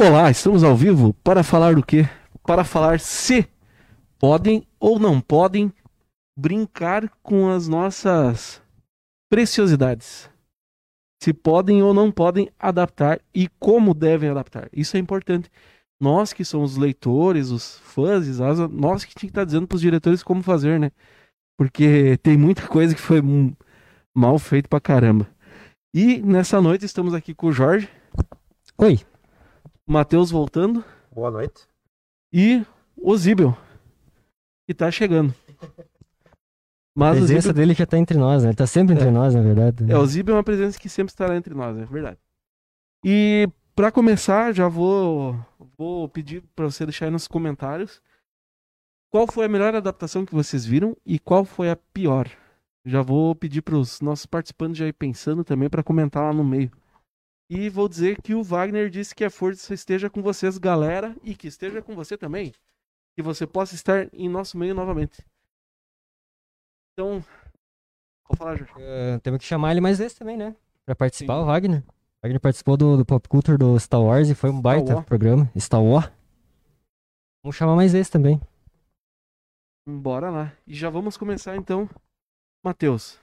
Olá, estamos ao vivo para falar do quê? Para falar se podem ou não podem brincar com as nossas preciosidades. Se podem ou não podem adaptar e como devem adaptar. Isso é importante. Nós que somos leitores, os fãs, nós que tinha que estar dizendo para os diretores como fazer, né? Porque tem muita coisa que foi mal feito pra caramba. E nessa noite estamos aqui com o Jorge. Oi. Matheus voltando. Boa noite. E o Zíbel, que tá chegando. Mas a presença Zíbel... dele já tá entre nós, né? Ele tá sempre entre é. nós, na verdade. Né? É, o Zíbel é uma presença que sempre estará entre nós, é verdade. E para começar, já vou, vou pedir para você deixar aí nos comentários qual foi a melhor adaptação que vocês viram e qual foi a pior. Já vou pedir para os nossos participantes já ir pensando também para comentar lá no meio. E vou dizer que o Wagner disse que a força esteja com vocês, galera, e que esteja com você também. Que você possa estar em nosso meio novamente. Então, vou falar, Jorge. Uh, temos que chamar ele mais vezes também, né? Pra participar, Sim. o Wagner. O Wagner participou do, do Pop Culture do Star Wars e foi um baita Star programa. Star Wars. Vamos chamar mais vezes também. Bora lá. E já vamos começar então. Matheus.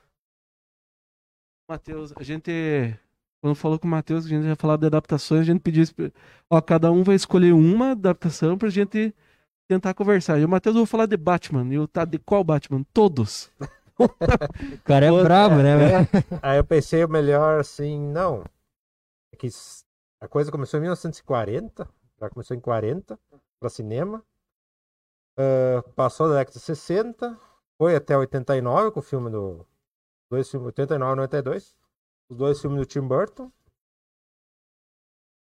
Matheus, a gente quando falou com o Matheus, a gente ia falar de adaptações, a gente pediu. Ó, cada um vai escolher uma adaptação pra gente tentar conversar. E o Matheus vai falar de Batman. E eu tá de qual Batman? Todos. o cara é brabo, né, velho? É. Aí eu pensei o melhor assim, não. É que a coisa começou em 1940, já começou em 40, para cinema. Uh, passou da década de 60, foi até 89 com o filme do. Dois filmes, 89 e 92 os dois filmes do Tim Burton.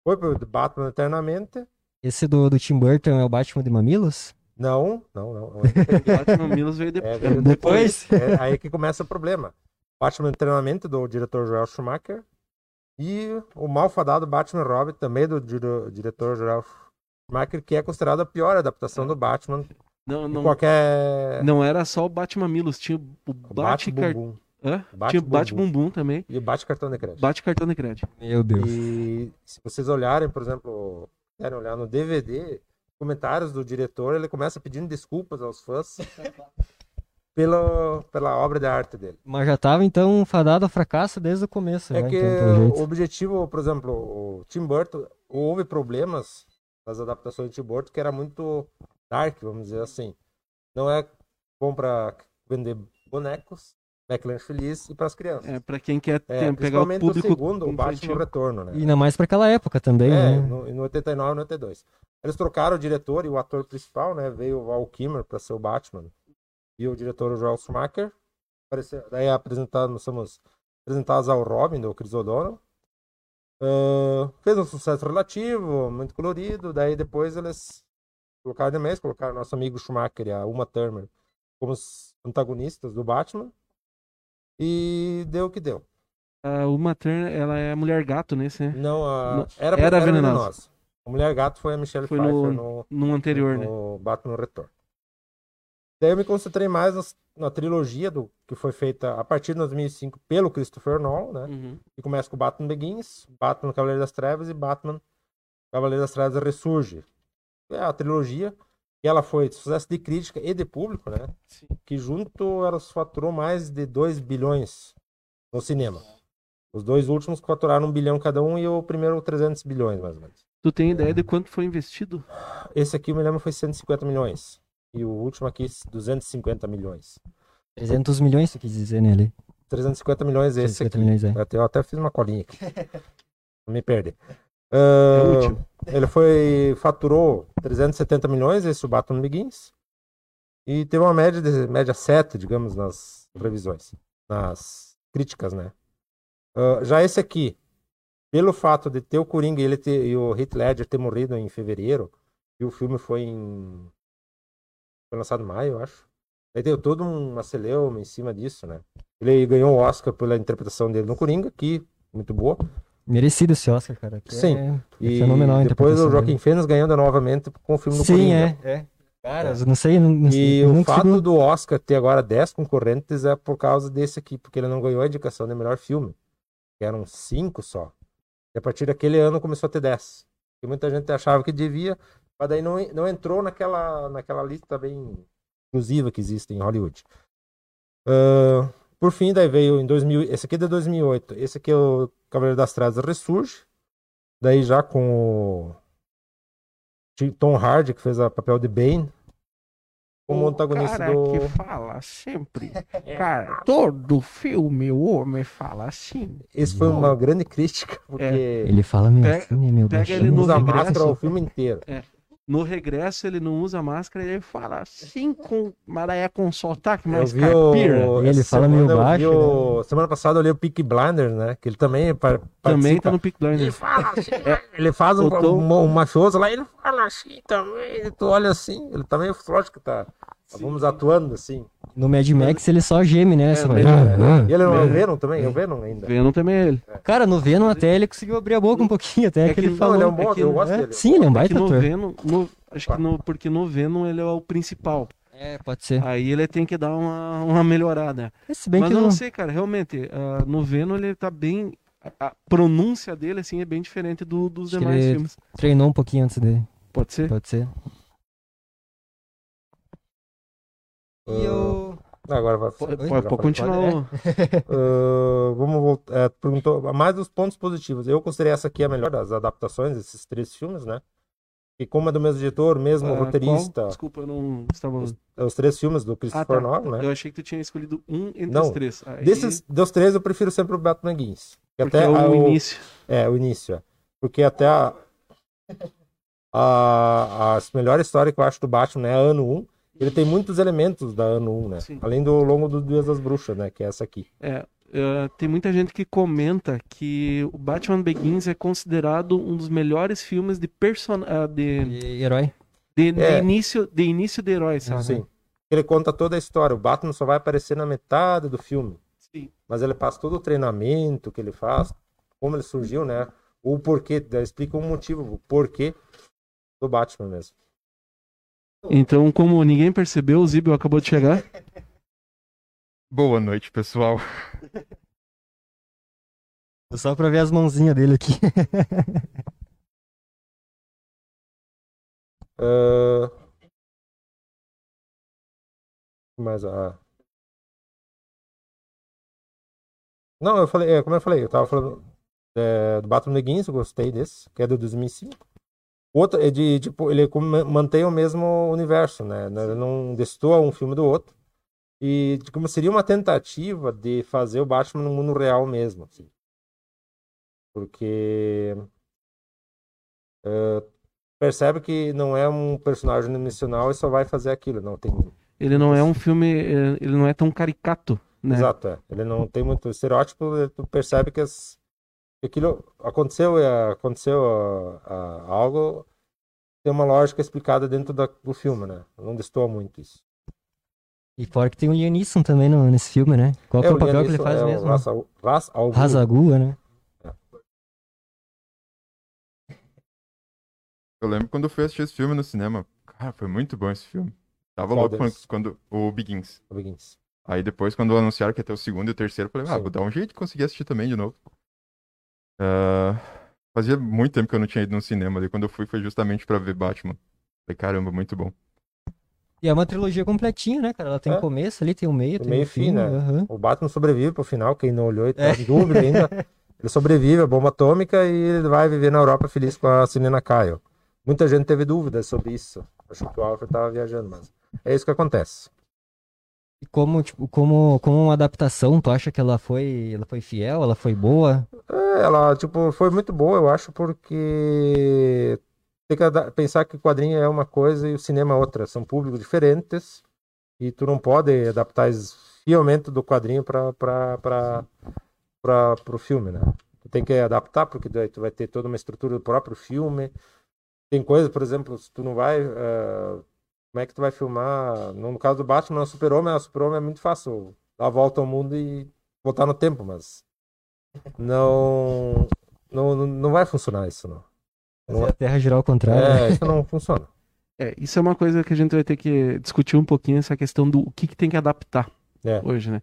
Foi pro Batman Eternamente. Esse do, do Tim Burton é o Batman de Mamilos? Não, não, não. o Batman Mamilos veio, de... é, veio depois. depois. É, aí que começa o problema. Batman Eternamente do diretor Joel Schumacher. E o malfadado Batman Robin, também do, do diretor Joel Schumacher, que é considerado a pior adaptação do Batman. Não, não, qualquer... não era só o Batman Milos, tinha o Batman. Bate Tinha Bate Bumbum. Bumbum também. E Bate Cartão de Crédito. Bate Cartão de Crédito. Meu Deus. E se vocês olharem, por exemplo, querem olhar no DVD, comentários do diretor, ele começa pedindo desculpas aos fãs pela, pela obra de arte dele. Mas já estava então fadado a fracasso desde o começo. É né? que então, o objetivo, por exemplo, o Tim Burton, houve problemas nas adaptações de Tim Burton que era muito dark, vamos dizer assim. Não é bom para vender bonecos, McLanche Feliz e para as crianças. É, para quem quer é, pegar o público. O segundo, o Batman Retorno, né? E ainda mais para aquela época também, é, né? No, no 89 e 92. Eles trocaram o diretor e o ator principal, né? Veio o Val Kilmer para ser o Batman. E o diretor, o Joel Schumacher. Apareceu, daí apresentado, nós somos apresentados ao Robin, do Chris O'Donnell. Uh, fez um sucesso relativo, muito colorido. Daí depois eles colocaram de mês, colocaram nosso amigo Schumacher e a Uma Thurman como os antagonistas do Batman. E deu o que deu. A Uma Turner, ela é a mulher gato nesse, né? Não, a... era, era, era venenosa. venenosa. A mulher gato foi a Michelle foi Pfeiffer no, no, no anterior, no, né? No Batman Retorno. Daí eu me concentrei mais na, na, trilogia do, que foi feita a partir de 2005 pelo Christopher Nolan, né? Uhum. Que começa com Batman Begins, Batman Cavaleiro das Trevas e Batman Cavaleiro das Trevas Ressurge. É a trilogia e ela foi sucesso de crítica e de público, né? Sim. Que junto elas faturou mais de 2 bilhões no cinema. Os dois últimos faturaram um bilhão cada um e o primeiro 300 bilhões, mais ou menos. Tu tem ideia de quanto foi investido? Esse aqui, eu me lembro, foi 150 milhões. E o último aqui, 250 milhões. 300 milhões, você quis dizer, né, ali? 350 milhões esse 350 aqui. Milhões, é. Até, eu até fiz uma colinha aqui. Não me perder. Uh, é ele foi faturou 370 milhões esse o Batman Begins e teve uma média de média 7, digamos, nas revisões, nas críticas, né? Uh, já esse aqui, pelo fato de ter o Coringa e, ele ter, e o Heath Ledger ter morrido em fevereiro e o filme foi em foi lançado em maio, eu acho. Aí deu todo um celeuma em cima disso, né? Ele ganhou o Oscar pela interpretação dele no Coringa, que muito boa. Merecido esse Oscar, cara. Sim. É, é fenomenal. E depois o Joaquim Fênix ganhando novamente com o filme do Sim, Coringa. Sim, é, é. Cara, é. não sei. Não, não e o fato consigo... do Oscar ter agora 10 concorrentes é por causa desse aqui, porque ele não ganhou a indicação de melhor filme. Eram 5 só. E a partir daquele ano começou a ter 10. que muita gente achava que devia, mas daí não, não entrou naquela, naquela lista bem exclusiva que existe em Hollywood. Uh, por fim, daí veio em 2000, esse aqui é de 2008, esse aqui é o Cavaleiro das Trevas Ressurge, daí já com o Tom Hardy, que fez o papel de Bane, como antagonista cara do... que fala sempre. Cara, todo filme o homem fala assim. Esse foi uma grande crítica, porque Ele fala meio Pega- assim, né, meu pega ele usa máscara o filme inteiro. No regresso ele não usa máscara, ele fala assim com. Mas daí é com sotaque vi caipira. o... Ele fala meio baixo, o- Semana passada eu li o Peaky Blinders, né? Que ele também Também participa. tá no Peak Ele Blinders. fala assim, ele faz um, tô- um, um mafioso lá, ele fala assim também, tu olha assim, ele também, lógico que tá, vamos atuando assim. No Mad Max ele só geme, né? Só- ele- E ele não é o É. Venom também? É o Venom ainda. Venom também é ele. Cara, no Venom até ele conseguiu abrir a boca um pouquinho, até É que que ele não, falou. ele é um bom, é que- eu gosto É, dele. Sim, ele é um É baita que no ator. Venom. no- acho que no, porque no Venom ele é o principal. É, pode ser. Aí ele tem que dar uma, uma melhorada. Se bem Mas que eu não... não sei, cara, realmente, ah, no Venom ele tá bem. A, a pronúncia dele, assim, é bem diferente do- dos Acho que demais ele- filmes. treinou um pouquinho antes dele. Pode ser? Pode ser. E eu... Agora vai. Pode, pode, pode continuar. Pode, o- Ah, vamos voltar. é, perguntou mais dos pontos positivos. Eu considerei essa aqui a melhor das adaptações, esses três filmes, né? E como é do mesmo diretor, mesmo Ah, roteirista, qual? Desculpa, eu não estava. os, os três filmes do Ah, Christopher tá. Nolan, né? Eu achei que tu tinha escolhido um entre Não. os três. Aí, Desses dos três, eu prefiro sempre o Batman Begins. Que porque até é o o- início. É, o início. é. Porque até a, a, a melhor história que eu acho do Batman é a ano 1. Ele tem muitos elementos da ano 1, né? Sim. Além do longo dos Dias das Bruxas, né? Que é essa aqui. É, é, tem muita gente que comenta que o Batman Begins é considerado um dos melhores filmes de person... ah, de, E herói. de, de É. início de início de herói, sabe? Sim. Ele conta toda a história. O Batman só vai aparecer na metade do filme. Sim. Mas ele passa todo o treinamento que ele faz, como ele surgiu, né? O porquê, explica o motivo, o porquê do Batman mesmo. Então, como ninguém percebeu, o Zibel acabou de chegar. Boa noite, pessoal. Só pra ver as mãozinhas dele aqui. Ah, Mas a. Não, eu falei, é, como eu falei, eu tava falando é, do Batman Begins, eu gostei desse, que é do 2005. Outro é de, tipo, ele mantém o mesmo universo, né? Ele não destoa um filme do outro. E como seria uma tentativa de fazer o Batman no mundo real mesmo, assim. Porque é, percebe que não é um personagem dimensional e só vai fazer aquilo, não tem Ele não é um filme, é, ele não é tão caricato, né? Exato, é. Ele não tem muito estereótipo, tu percebe que, as, aquilo aconteceu, é, aconteceu ah, ah, algo, tem uma lógica explicada dentro da- do filme, né? Não destoa muito isso. E fora que tem o Liam Neeson também no, nesse filme, né? Qual que é, o papel que ele faz é o mesmo? Ghul. Razagua, né? Eu lembro quando eu fui assistir esse filme no cinema. Cara, foi muito bom esse filme. Tava Qual louco quando, quando o Begins. Begins. Aí depois, quando anunciaram que ia ter o segundo e o terceiro, eu falei, ah, Sim. vou dar um jeito de conseguir assistir também de novo. Ah, fazia muito tempo que eu não tinha ido no cinema. Daí quando eu fui foi justamente pra ver Batman. Falei, caramba, muito bom. E é uma trilogia completinha, né, cara? Ela tem É. começo ali, tem o meio, Tem tem meio o e fim, fim. né? aham. O Batman sobrevive pro final, quem não olhou e tá É. em dúvida ainda. Ele sobrevive à bomba atômica e ele vai viver na Europa feliz com a Selena Kyle. Muita gente teve dúvidas sobre isso. Achou que o Alfred tava viajando, mas é isso que acontece. E como, tipo, como, como uma adaptação, tu acha que ela foi, ela foi fiel, ela foi boa? É, ela, tipo, foi muito boa, eu acho, porque tem que pensar que o quadrinho é uma coisa e o cinema é outra. São públicos diferentes e tu não pode adaptar fielmente do quadrinho para para para o filme, né? Tu tem que adaptar porque tu vai ter toda uma estrutura do próprio filme. Tem coisas, por exemplo, tu não vai eh, como é que tu vai filmar? No caso do Batman, o Super-Homem, o Super-Homem é muito fácil dar a volta ao mundo e voltar no tempo, mas não, não, não- vai funcionar isso, não. Não A Terra girar ao contrário. né? é, isso não funciona. É, isso é uma coisa que a gente vai ter que discutir um pouquinho, essa questão do o que, que tem que adaptar É. hoje, né?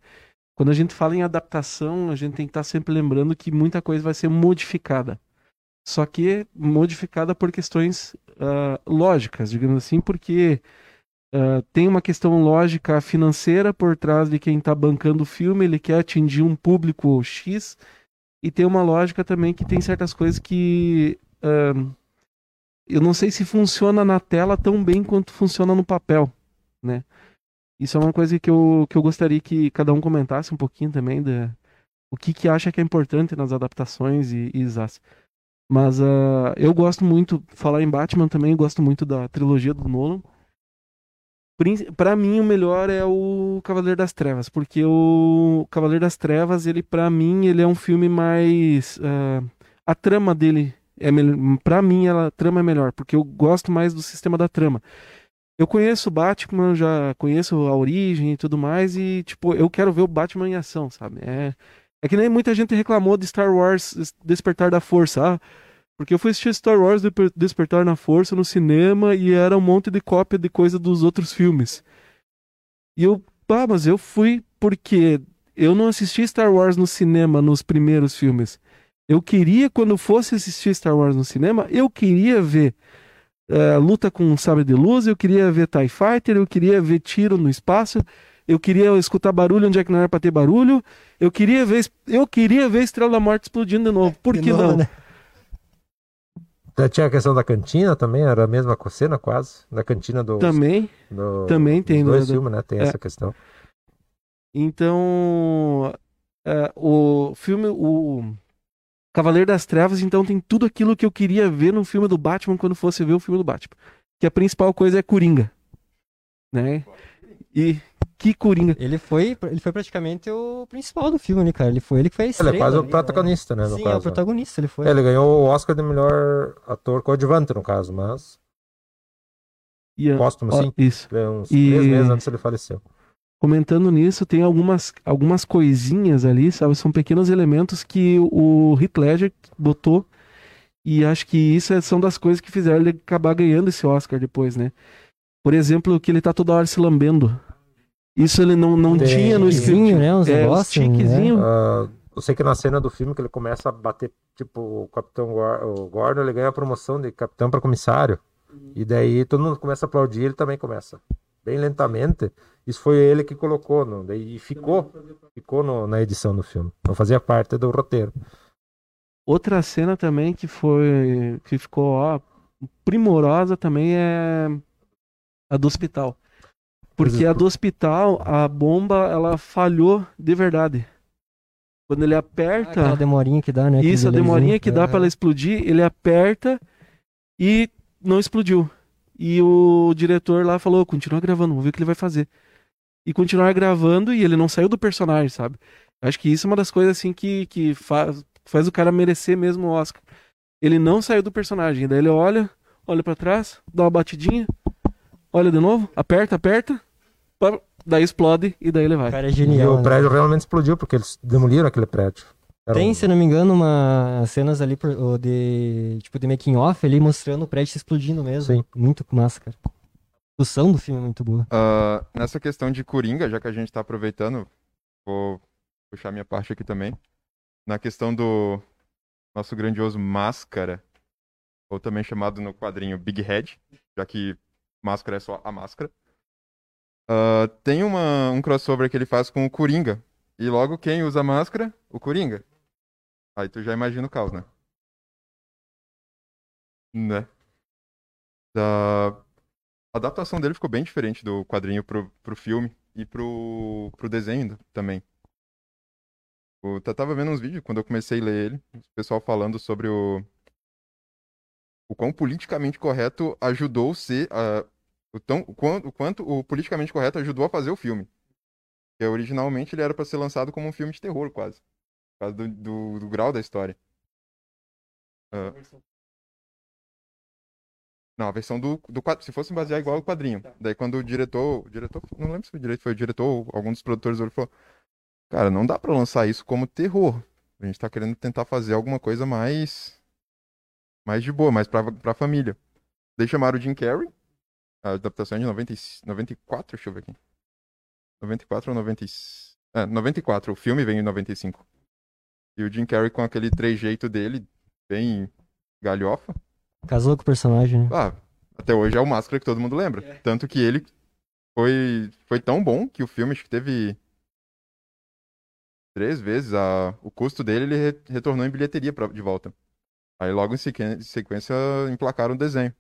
Quando a gente fala em adaptação, a gente tem que estar sempre lembrando que muita coisa vai ser modificada. só que modificada por questões uh, lógicas, digamos assim, porque uh, tem uma questão lógica financeira por trás de quem está bancando o filme, ele quer atingir um público X, e tem uma lógica também que tem certas coisas que uh, eu não sei se funciona na tela tão bem quanto funciona no papel, né? Isso é uma coisa que eu, que eu gostaria que cada um comentasse um pouquinho também o que que acha que é importante nas adaptações e, e. Mas uh, eu gosto muito, falar em Batman também, gosto muito da trilogia do Nolan. Para mim o melhor é o Cavaleiro das Trevas, porque o Cavaleiro das Trevas, ele para mim, ele é um filme mais uh, a trama dele é para mim ela, a trama é melhor, porque eu gosto mais do sistema da trama. Eu conheço o Batman, já conheço a origem e tudo mais, e, tipo, eu quero ver o Batman em ação, sabe? É, é que nem muita gente reclamou de Star Wars Despertar da Força. Ah, porque eu fui assistir Star Wars Despertar na Força no cinema e era um monte de cópia de coisa dos outros filmes. E eu, pá, mas eu fui porque eu não assisti Star Wars no cinema nos primeiros filmes. Eu queria, quando fosse assistir Star Wars no cinema, eu queria ver uh, luta com sabre de luz, eu queria ver TIE Fighter, eu queria ver tiro no espaço, eu queria escutar barulho onde é que não era pra ter barulho, eu queria ver, eu queria ver Estrela da Morte explodindo de novo. Por que não? Né? Tinha a questão da cantina também, era a mesma cena quase, da cantina do. Também. Do, também tem. Dois do, filmes, né? Tem é. essa questão. Então, é, o filme, o Cavaleiro das Trevas, então tem tudo aquilo que eu queria ver no filme do Batman quando fosse ver o filme do Batman. Que a principal coisa é Coringa. Né? E que Coringa. Ele foi, ele foi praticamente o principal do filme, né, cara? Ele foi ele que fez Ele é quase o protagonista, né, no Sim, caso. é o protagonista, ele foi. É, ele ganhou o Oscar de melhor ator coadjuvante, no caso, mas... E, Póstumo, sim. Isso. Uns e... três meses antes ele faleceu comentando nisso, tem algumas, algumas coisinhas ali, sabe? São pequenos elementos que o Heath Ledger botou e acho que isso é, são das coisas que fizeram ele acabar ganhando esse Oscar depois, né? Por exemplo, que ele tá toda hora se lambendo. Isso ele não, não tinha no script. né? Uns é, negócios, né? Uh, eu sei que na cena do filme que ele começa a bater, tipo, o Capitão o Gordon, ele ganha a promoção de capitão para comissário. E daí todo mundo começa a aplaudir, ele também começa. Bem lentamente. Isso foi ele que colocou, no, daí ficou, ficou no, na edição do filme. Não fazia parte do roteiro. Outra cena também que foi, que ficou ó, primorosa também é a do hospital. Porque a do hospital, a bomba, ela falhou de verdade. Quando ele aperta. Ah, aquela demorinha que dá, né? Isso, a demorinha que dá para ela explodir, ele aperta e não explodiu. E o diretor lá falou: continua gravando, vamos ver o que ele vai fazer e continuar gravando e ele não saiu do personagem, sabe? Acho que isso é uma das coisas assim que, que faz, faz o cara merecer mesmo o Oscar. Ele não saiu do personagem, daí ele olha, olha para trás, dá uma batidinha, olha de novo, aperta, aperta, daí explode e daí ele vai. O cara é genial. E o né? prédio realmente explodiu porque eles demoliram aquele prédio. Era Tem, um... se não me engano, uma cenas ali de tipo de making off ali mostrando o prédio explodindo mesmo. Sim. Muito massa, cara construção do filme é muito boa. Uh, nessa questão de Coringa, já que a gente tá aproveitando, vou puxar minha parte aqui também. Na questão do nosso grandioso Máscara, ou também chamado no quadrinho Big Head, já que Máscara é só a máscara. Uh, tem uma, um crossover que ele faz com o Coringa. E logo quem usa máscara? O Coringa. Aí tu já imagina o caos, né? Né? Da... A adaptação dele ficou bem diferente do quadrinho pro, pro filme e pro, pro desenho também. Eu tava vendo uns vídeos quando eu comecei a ler ele, o pessoal falando sobre o. O quão politicamente correto ajudou ser. O, tão, o, quanto, o quanto o politicamente correto ajudou a fazer o filme. Porque originalmente ele era para ser lançado como um filme de terror, quase. Por causa do, do, do grau da história. Uh, não, a versão do, do quadro, se fosse basear igual o quadrinho. Tá. Daí quando o diretor, o diretor, não lembro se foi o diretor, foi o diretor ou algum dos produtores, ele falou, cara, não dá para lançar isso como terror. A gente tá querendo tentar fazer alguma coisa mais mais de boa, mais pra, pra família. Daí chamaram o Jim Carrey, a adaptação é de 90, 94, deixa eu ver aqui. 94 ou 90... É, 94, o filme vem em 95. E o Jim Carrey com aquele trejeito dele, bem galhofa. Casou com o personagem, né? Ah, até hoje é o Máscara que todo mundo lembra. É. Tanto que ele foi, foi tão bom que o filme acho que teve três vezes a, o custo dele, ele re, retornou em bilheteria pra, de volta. Aí logo em sequência emplacaram o desenho.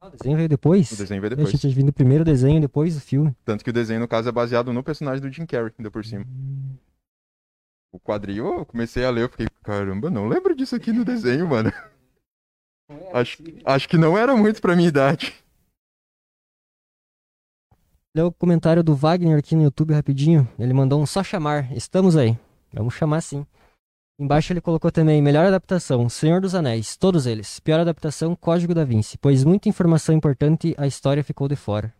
Ah, o desenho veio depois? O desenho veio depois. Eu tinha vindo primeiro o desenho, depois o filme. Tanto que o desenho, no caso, é baseado no personagem do Jim Carrey, ainda por cima. Hum. O quadrinho, eu comecei a ler, eu fiquei, caramba, não lembro disso aqui no desenho, mano. Acho, acho que não era muito pra minha idade. Lê o comentário do Wagner aqui no YouTube rapidinho. Ele mandou um só chamar. Estamos aí. Vamos chamar sim. Embaixo ele colocou também melhor adaptação, Senhor dos Anéis, todos eles. Pior adaptação, Código da Vinci, pois muita informação importante a história ficou de fora.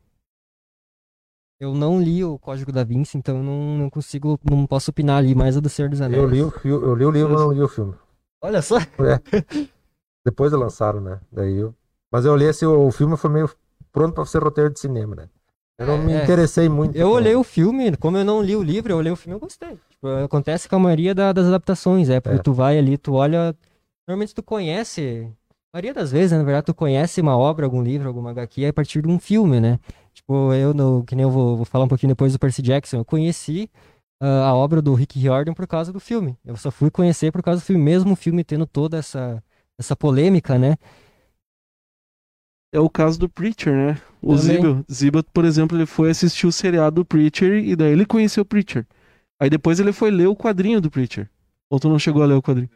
Eu não li o Código da Vinci, então não, não consigo, não posso opinar ali mais do Senhor dos Anéis. Eu li o, eu li o livro, mas não li o filme. Olha só. É. Depois lançaram, né? Daí eu... Mas eu olhei assim, o filme foi meio pronto para ser roteiro de cinema, né? Eu não me é. interessei muito. Eu olhei o filme, como eu não li o livro, eu olhei o filme e gostei. Tipo, acontece com a maioria da, das adaptações, é, porque é. tu vai ali, tu olha. Normalmente tu conhece. A maioria das vezes, né, na verdade, tu conhece uma obra, algum livro, alguma HQ a partir de um filme, né? Tipo, eu, no, que nem eu vou, vou falar um pouquinho depois do Percy Jackson, eu conheci uh, a obra do Rick Riordan por causa do filme. Eu só fui conhecer por causa do filme, mesmo o filme tendo toda essa, essa polêmica, né? É o caso do Preacher, né? O Zibel. Zibel, por exemplo, ele foi assistir o seriado do Preacher e daí ele conheceu o Preacher. Aí depois ele foi ler o quadrinho do Preacher. Ou tu não chegou a ler o quadrinho?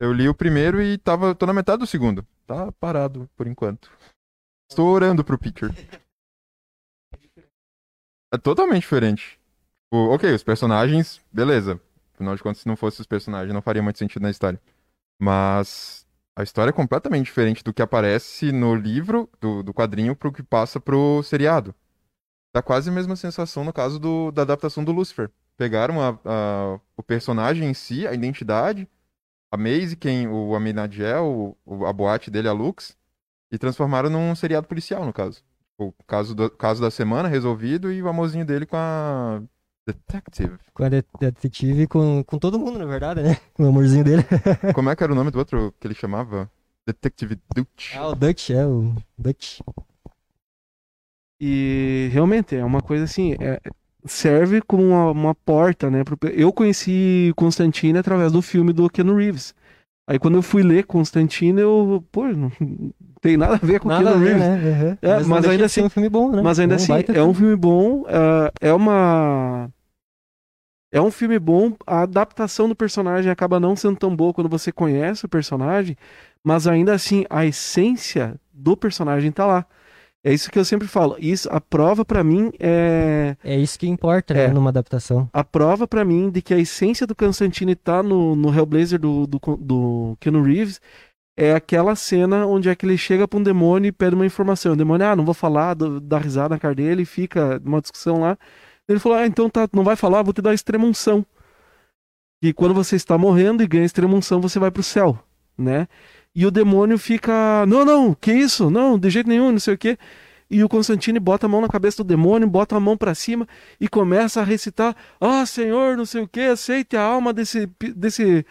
Eu li o primeiro e tava, tô na metade do segundo. Tá parado por enquanto. Estou orando pro Preacher. É totalmente diferente. O, ok, os personagens, beleza. Afinal de contas, se não fossem os personagens, não faria muito sentido na história. Mas a história é completamente diferente do que aparece no livro, do, do quadrinho, pro que passa pro seriado. Dá quase a mesma sensação no caso do, da adaptação do Lucifer. Pegaram a, a, o personagem em si, a identidade, a Maisie, quem, o Aminadiel, a boate dele, a Lux, e transformaram num seriado policial, no caso. O caso, do, caso da semana resolvido e o amorzinho dele com a Detective. Com a de detetive com, com todo mundo, na verdade, né? Com o amorzinho dele. Como é que era o nome do outro que ele chamava? Detective Dutch. Ah, o Dutch, é, o Dutch. E realmente é uma coisa assim, é, serve como uma, uma porta, né? Pro, eu conheci Constantine através do filme do Keanu Reeves. Aí quando eu fui ler Constantine, eu, pô, não tem nada a ver com nada Keanu Reeves. Né? Uhum. É, mas, mas ainda assim, é um filme bom, né? Mas ainda é um assim, é um filme bom, é, é uma é um filme bom, a adaptação do personagem acaba não sendo tão boa quando você conhece o personagem, mas ainda assim a essência do personagem tá lá. É isso que eu sempre falo. Isso, a prova para mim é. É isso que importa, né, é, numa adaptação. A prova para mim de que a essência do Constantine tá no, no Hellblazer do, do, do Keanu Reeves é aquela cena onde é que ele chega pra um demônio e pede uma informação. O demônio, ah, não vou falar, dá risada na cara dele, fica uma discussão lá. Ele falou: Ah, então tá, não vai falar, vou te dar extremunção. E quando você está morrendo e ganha extremunção, você vai pro céu, né? E o demônio fica: Não, não, que isso? Não, de jeito nenhum, não sei o quê. E o Constantine bota a mão na cabeça do demônio, bota a mão para cima e começa a recitar: Ah, Senhor, não sei o quê, aceite a alma desse, desse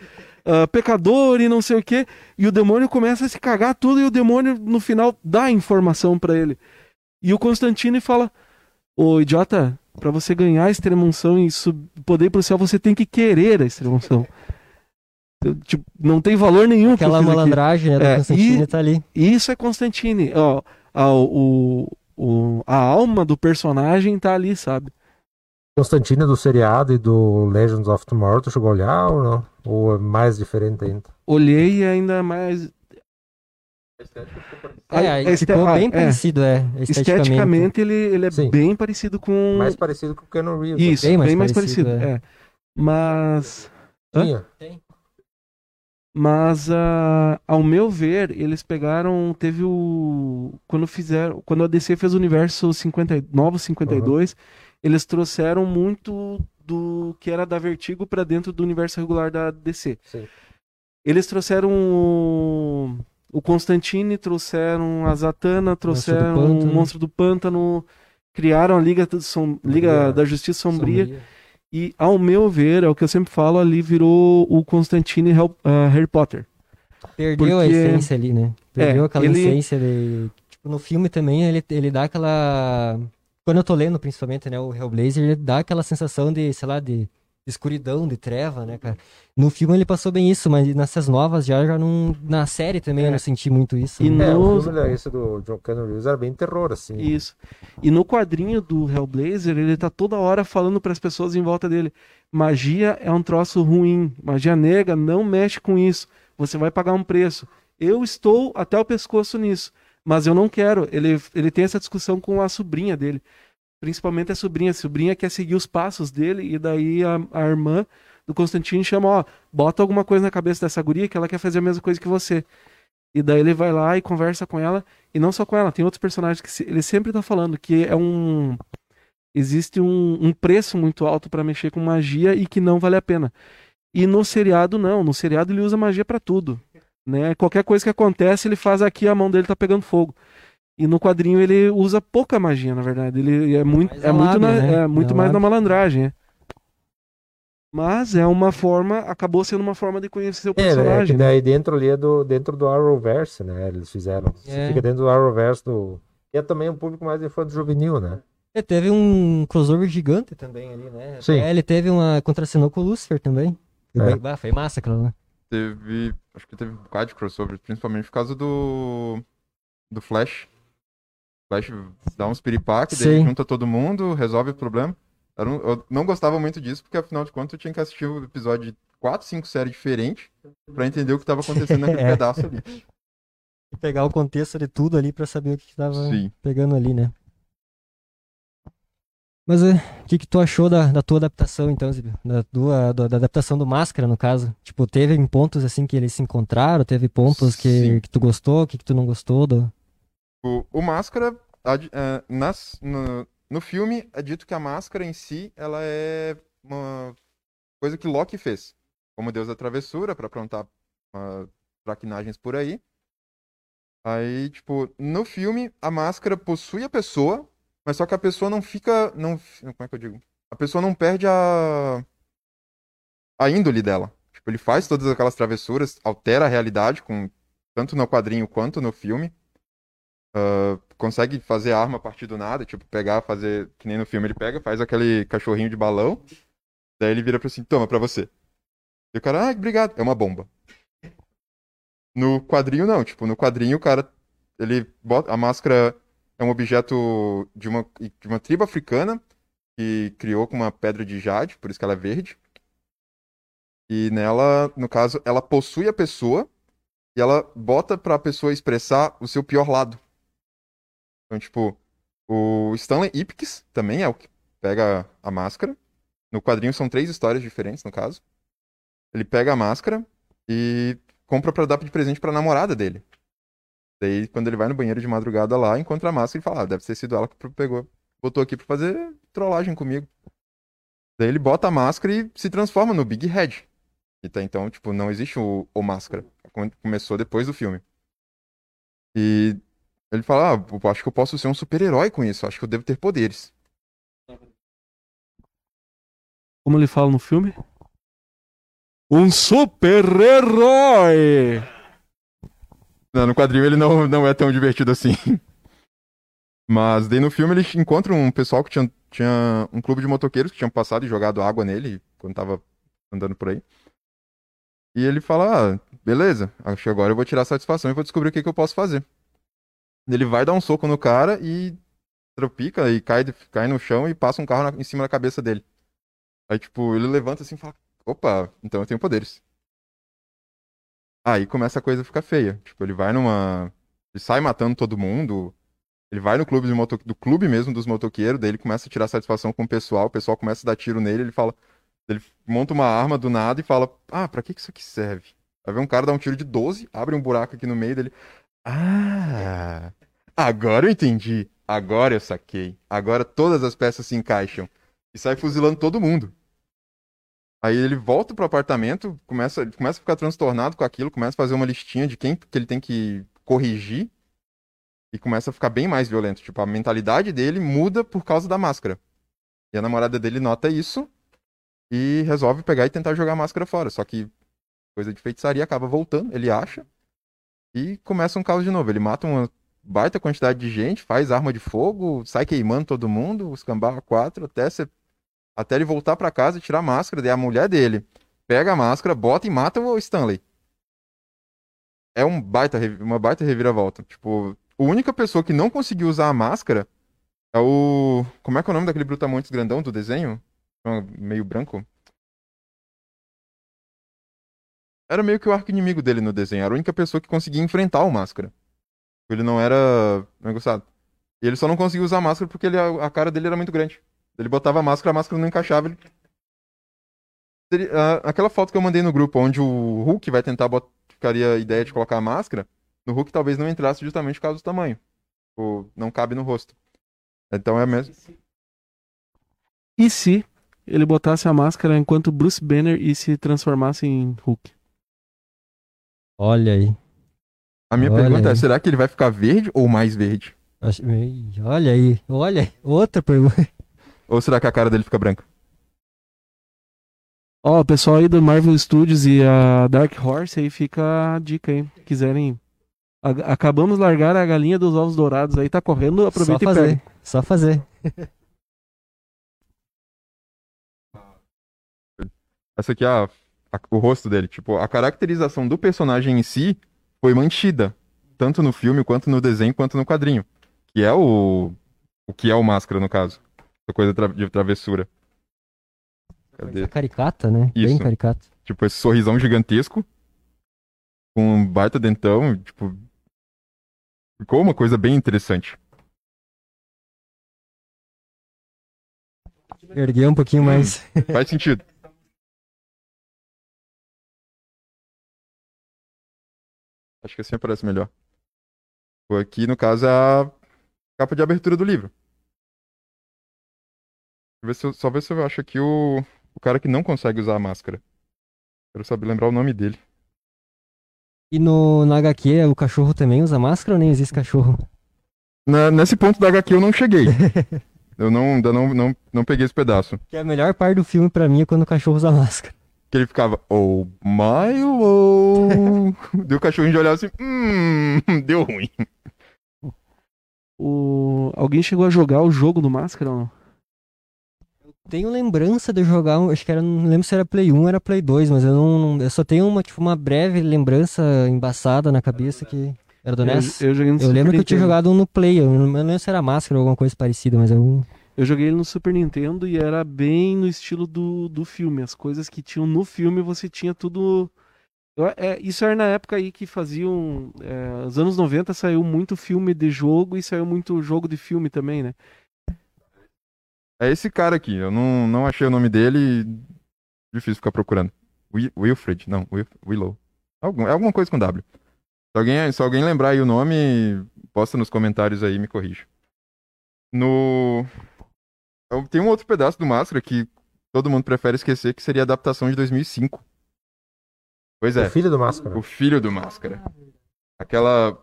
uh, pecador e não sei o quê. E o demônio começa a se cagar tudo e o demônio no final dá a informação para ele. E o Constantine fala: Ô idiota, para você ganhar a extremunção e poder ir pro céu, você tem que querer a extremunção. tipo, não tem valor nenhum. Aquela malandragem né, do é, Constantine e, tá ali. Isso é Constantine. Ó, a, o, o, a alma do personagem tá ali, sabe? Constantine do seriado e do Legends of Tomorrow, tu chegou a olhar ou não? Ou é mais diferente ainda? Olhei e ainda mais é, é, ficou bem é. parecido, é. Esteticamente, esteticamente ele, ele é Sim. bem parecido com. Mais parecido com o Keanu Reeves. Isso, bem mais, bem mais parecido. parecido é. é. Mas. Tinha. Tem. Mas, uh, ao meu ver, eles pegaram. Teve o. Quando fizeram. Quando a DC fez o universo 50, Novo 52, uhum. eles trouxeram muito do que era da Vertigo para dentro do universo regular da DC. Sim. Eles trouxeram o Constantine, trouxeram a Zatanna, trouxeram o Monstro do Pântano, criaram a Liga, Som... Liga da Justiça Sombria. Sombria. E, ao meu ver, é o que eu sempre falo, ali virou o Constantine Hel- ah, Harry Potter. Perdeu a Porque- essência ali, né? Perdeu É, aquela ele- essência de. Tipo, no filme também ele, ele dá aquela. Quando eu tô lendo, principalmente, né, o Hellblazer, ele dá aquela sensação de, sei lá, de escuridão, de treva, né, cara? No filme ele passou bem isso, mas nessas novas já, já não. Na série também eu não senti muito isso. E né? É, no- o filme, né, esse do John Reeves era bem terror, assim. Isso. E no quadrinho do Hellblazer, ele tá toda hora falando para as pessoas em volta dele: magia é um troço ruim, magia negra, não mexe com isso. Você vai pagar um preço. Eu estou até o pescoço nisso, mas eu não quero. Ele, ele tem essa discussão com a sobrinha dele. Principalmente a sobrinha. A sobrinha quer seguir os passos dele, e daí a, a irmã do Constantino chama: Ó, bota alguma coisa na cabeça dessa guria que ela quer fazer a mesma coisa que você. E daí ele vai lá e conversa com ela. E não só com ela, tem outros personagens que se- ele sempre tá falando que é um. Existe um, um preço muito alto pra mexer com magia e que não vale a pena. E no seriado, não. No seriado ele usa magia pra tudo. Né? Qualquer coisa que acontece, ele faz aqui, a mão dele tá pegando fogo. E no quadrinho ele usa pouca magia, na verdade. Ele é muito, Mais é a muito, lábia, na- né? é muito Na mais na malandragem. é. Mas é uma forma, acabou sendo uma forma de conhecer o É, né, personagem. né? daí dentro ali é do, dentro do Arrowverse, né? Eles fizeram. Você É. fica dentro do Arrowverse do. Que é também um público mais infanto juvenil, né? É, teve um crossover gigante também ali, né? Sim. É, ele teve uma. Contracenou com o Lucifer também. Foi, É. foi massa aquilo lá. Teve. Acho que teve um bocado de crossover, principalmente por causa do. Do Flash. Flash dá uns piripaque, daí Sim. junta todo mundo, resolve o problema. Era um- eu não gostava muito disso, porque afinal de contas eu tinha que assistir o episódio de 4, 5 séries diferentes pra entender o que tava acontecendo naquele É. pedaço ali. E pegar o contexto de tudo ali pra saber o que, que tava Sim. pegando ali, né? Mas é, o que, que tu achou da, da tua adaptação, então, Zibi? Da, tua, da, da adaptação do Máscara, no caso? Tipo, teve em pontos assim que eles se encontraram? Teve pontos que, Sim. que tu gostou, o que, que tu não gostou? Do... O, o Máscara, é, nas, no, no filme, é dito que a máscara em si, ela é uma coisa que Loki fez. Como deus da travessura, pra aprontar uh, traquinagens por aí. Aí, tipo, no filme, a máscara possui a pessoa, mas só que a pessoa não fica. Não, como é que eu digo? A pessoa não perde a. a índole dela. Tipo, ele faz todas aquelas travessuras, altera a realidade, com, tanto no quadrinho quanto no filme ah, consegue fazer arma a partir do nada, tipo, pegar, fazer, que nem no filme ele pega, faz aquele cachorrinho de balão, daí ele vira pra assim, toma, pra você. E o cara, ah, obrigado, é uma bomba. No quadrinho não, tipo, no quadrinho o cara, ele bota, a máscara é um objeto de uma, de uma tribo africana que criou com uma pedra de jade, por isso que ela é verde. E nela, no caso, ela possui a pessoa e ela bota pra pessoa expressar o seu pior lado. Então, tipo, o Stanley Ipkiss também é o que pega a máscara. No quadrinho são três histórias diferentes, no caso. Ele pega a máscara e compra pra dar de presente pra namorada dele. Daí, quando ele vai no banheiro de madrugada lá, encontra a máscara e fala, ah, deve ter sido ela que pegou, botou aqui pra fazer trollagem comigo. Daí ele bota a máscara e se transforma no Big Head. E tá, então, tipo, não existe o, o máscara. Come- Começou depois do filme. E ele fala, ah, acho que eu posso ser um super-herói com isso, acho que eu devo ter poderes. Como ele fala no filme? Um super-herói! Não, no quadrinho ele não, não é tão divertido assim. Mas daí no filme eles encontram um pessoal que tinha, tinha um clube de motoqueiros que tinham passado e jogado água nele quando tava andando por aí. E ele fala, ah, beleza, acho que agora eu vou tirar satisfação e vou descobrir o que, que eu posso fazer. Ele vai dar um soco no cara e tropica e cai, cai no chão e passa um carro na- em cima da cabeça dele. Aí, tipo, ele levanta assim e fala, opa, então eu tenho poderes. Aí começa a coisa a ficar feia. Tipo, ele vai numa. Ele sai matando todo mundo. Ele vai no clube de moto... do clube mesmo dos motoqueiros, daí ele começa a tirar satisfação com o pessoal, o pessoal começa a dar tiro nele, ele fala. Ele monta uma arma do nada e fala: Ah, pra que que isso aqui serve? Aí vem um cara dar um tiro de 12, abre um buraco aqui no meio dele. Ah! Agora eu entendi. Agora eu saquei. Agora todas as peças se encaixam. E sai fuzilando todo mundo. Aí ele volta pro apartamento, começa, começa a ficar transtornado com aquilo, começa a fazer uma listinha de quem que ele tem que corrigir e começa a ficar bem mais violento. Tipo, a mentalidade dele muda por causa da máscara. E a namorada dele nota isso e resolve pegar e tentar jogar a máscara fora. Só que coisa de feitiçaria acaba voltando, ele acha, e começa um caos de novo. Ele mata uma baita quantidade de gente, faz arma de fogo, sai queimando todo mundo, os cambá quatro, até, até ele voltar pra casa e tirar a máscara. Daí a mulher dele pega a máscara, bota e mata o Stanley. É um baita, uma baita reviravolta. Tipo, a única pessoa que não conseguiu usar a máscara é o. Como é que é o nome daquele brutamontes grandão do desenho? Meio branco. Era meio que o arco inimigo dele no desenho. Era a única pessoa que conseguia enfrentar o máscara. Ele não era negociado. E ele só não conseguia usar a máscara porque ele- a, cara dele era muito grande. Ele botava a máscara, a máscara não encaixava. Ele... Seria- a- aquela foto que eu mandei no grupo, onde o Hulk vai tentar bot... ficaria a ideia de colocar a máscara, no Hulk talvez não entrasse justamente por causa do tamanho. Ou não cabe no rosto. Então é mesmo. E se ele botasse a máscara enquanto Bruce Banner e se transformasse em Hulk? Olha aí. A minha Olha pergunta é: aí. será que ele vai ficar verde ou mais verde? Acho- Olha aí. Olha aí. Outra pergunta. Ou será que a cara dele fica branca? Ó, o pessoal aí do Marvel Studios e a Dark Horse aí fica a dica aí. Quiserem. A- acabamos de largar a galinha dos ovos dourados aí, tá correndo, Só aproveita e fazer. pega. Só fazer. Essa aqui é a- a- o rosto dele. Tipo, a caracterização do personagem em si foi mantida. Tanto no filme, quanto no desenho, quanto no quadrinho. Que é o. O que é o máscara, no caso. Essa coisa tra- de travessura. Cadê? Caricata, né? Bem Isso. caricata. Tipo, esse sorrisão gigantesco. Com um baita dentão. Tipo. Ficou uma coisa bem interessante. Ergueu um pouquinho Hum. mais. Faz sentido. Acho que assim aparece melhor. Aqui, no caso, é a capa de abertura do livro. Ver se eu- só ver se eu acho aqui o, o cara que não consegue usar a máscara. Quero saber lembrar o nome dele. E no, na HQ, o cachorro também usa máscara ou nem existe cachorro? Na- nesse ponto da HQ eu não cheguei. Eu não, ainda não, não, não peguei esse pedaço. Que a melhor parte do filme pra mim é quando o cachorro usa máscara. Que ele ficava, oh my oh. Deu o cachorrinho de olhar assim, hum, deu ruim. O... Alguém chegou a jogar o jogo do Máscara ou não? Tenho lembrança de jogar, um- acho que era, não lembro se era Play 1 ou era Play 2, mas eu não, não- eu só tenho uma, tipo, uma breve lembrança embaçada na cabeça que era do Eu, NES. eu joguei no Eu Super lembro que eu tinha jogado um no Play, eu não eu não lembro se era máscara ou alguma coisa parecida, mas eu... Eu joguei ele no Super Nintendo e era bem no estilo do, do filme. As coisas que tinham no filme você tinha tudo. Eu- é, isso era na época aí que faziam. É, os anos 90 saiu muito filme de jogo e saiu muito jogo de filme também, né? É esse cara aqui, eu não, não achei o nome dele difícil ficar procurando. Wi- Wilfred, não, Wil- Willow. Algum, é alguma coisa com W. Se alguém, se alguém lembrar aí o nome, posta nos comentários aí e me corrija. No. Tem um outro pedaço do Máscara que todo mundo prefere esquecer, que seria a adaptação de 2005. Pois é, O filho do Máscara. o filho do Máscara. Aquela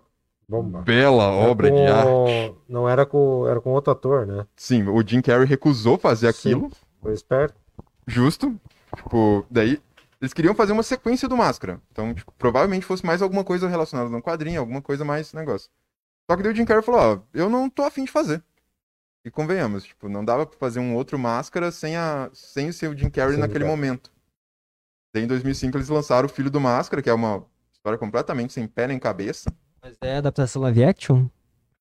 Bomba. bela Era obra de com- arte. Não era com. Era com outro ator, né? Sim, o Jim Carrey recusou fazer Sim. aquilo. Foi esperto. Justo. Tipo, daí eles queriam fazer uma sequência do Máscara. Então, tipo, provavelmente fosse mais alguma coisa relacionada no quadrinho, alguma coisa mais negócio. Só que daí o Jim Carrey falou, ó, eu não tô afim de fazer. E convenhamos, tipo, não dava pra fazer um outro Máscara sem, a, sem o seu Jim Carrey Sem o naquele Carrey. momento. Daí em 2005 eles lançaram o Filho do Máscara, que é uma história completamente sem pé nem cabeça. Mas é adaptação live action?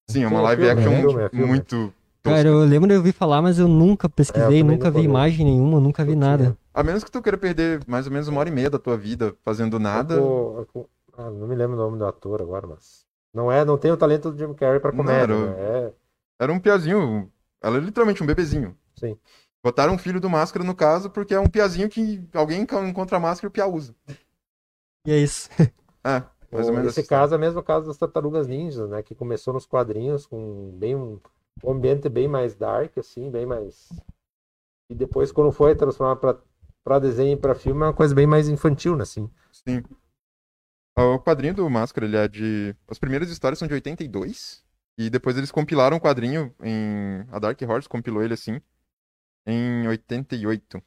Sim, é uma Sim, é live action é filme, é filme. muito tosca. Cara, eu lembro de ouvir falar, mas eu nunca É, pesquisei, eu também nunca vi imagem nenhuma, nunca vi Eu nada. A menos que tu queira perder mais ou menos uma hora e meia da tua vida fazendo nada. É é com- ah, não me lembro o nome do ator agora, mas. Não é, não tem o talento do Jim Carrey pra Não, comédia, era- né? É, Era um piazinho. Ela é literalmente um bebezinho. Sim. Botaram um filho do máscara no caso, porque é um piazinho que alguém encontra a máscara e o pia usa. E é isso. É, mais ou menos. Esse essa caso é o mesmo caso das Tartarugas Ninjas, né? Que começou nos quadrinhos com bem um, um ambiente bem mais dark, assim, bem mais. E depois, quando foi transformado pra, pra desenho e pra filme, é uma coisa bem mais infantil, né? Assim. Sim. O quadrinho do Máscara, ele é de. As primeiras histórias são de 82. E depois eles compilaram o quadrinho em. A Dark Horse compilou ele assim. Em 88.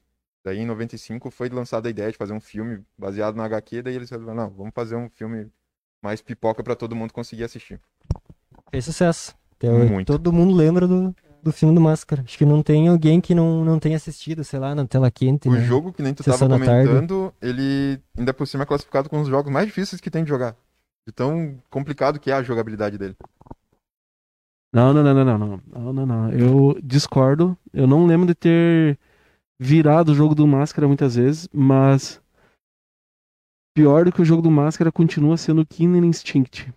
Daí em 95 foi lançada a ideia de fazer um filme baseado na HQ, daí eles falaram, não, vamos fazer um filme mais pipoca pra todo mundo conseguir assistir. Fez sucesso. Muito. Todo mundo lembra do, do filme do Máscara. Acho que não tem alguém que não, não tenha assistido, sei lá, na tela quente. O né? jogo que nem tu Sessão tava comentando, ele ainda por cima é classificado como um dos jogos mais difíceis que tem de jogar. De tão complicado que é a jogabilidade dele. Não, não, não, não, não, não, não, não. Eu discordo. Eu não lembro de ter virado o jogo do Máscara muitas vezes, mas pior do que o jogo do Máscara continua sendo o Killer Instinct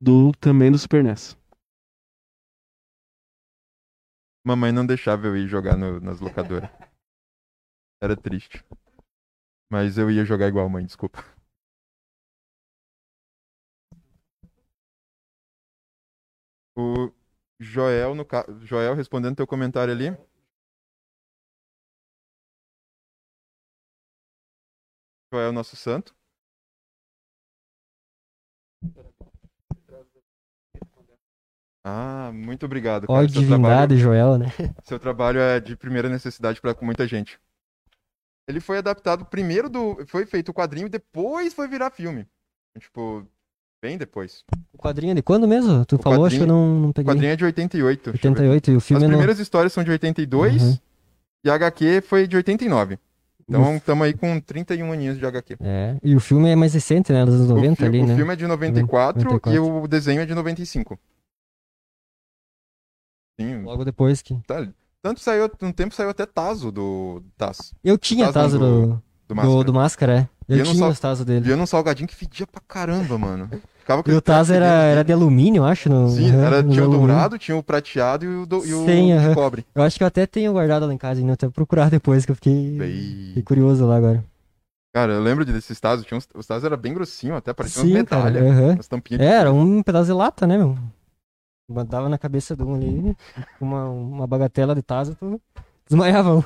do também do Super NES. Mamãe não deixava eu ir jogar no, nas locadoras. Era triste. Mas eu ia jogar igual mãe, desculpa. O Joel, no ca... Joel respondendo teu comentário ali. Joel, nosso santo. Ah, muito obrigado. Ó, cara. Seu trabalho- divindade, Joel, né? seu trabalho é de primeira necessidade para muita gente. Ele foi adaptado primeiro do. Foi feito o quadrinho, depois foi virar filme. Tipo, bem depois. O quadrinho é de quando mesmo? Tu O falou, acho que eu não, não O peguei. quadrinho é de 88. deixa eu ver. 88 e o As filme é no... primeiras histórias são de 82 Uhum. e a HQ foi de 89. Então estamos aí com 31 aninhos de HQ. É, e o filme é mais recente, né? Dos anos O 90 fi- ali, o né? filme é de 94, 94. e o desenho é de 95. Sim, Logo depois que... tá. Tanto saiu, um tempo saiu até Tazo do Taz, Eu tinha Tazo Tazo do- do, do do, Máscara. do Máscara, é. E Eu, eu não tinha só- os Tazo dele. Via num salgadinho que fedia pra caramba, mano. Ficava E o traço era, era de alumínio, eu acho. No, Sim, era, tinha o dourado, tinha o prateado e o, do, e o Sim, de cobre. Eu acho que eu até tenho guardado lá em casa, ainda até procurar depois, que eu fiquei, Bem- fiquei curioso lá agora. Cara, eu lembro desses tazos, tinha uns, os tazos eram bem grossinhos, até pareciam umas Sim, cara. medalhas, aham. umas tampinhas de É, era um pedaço de lata, né, meu? Mandava na cabeça de um ali, uma, uma bagatela de Tazo, tu desmaiava.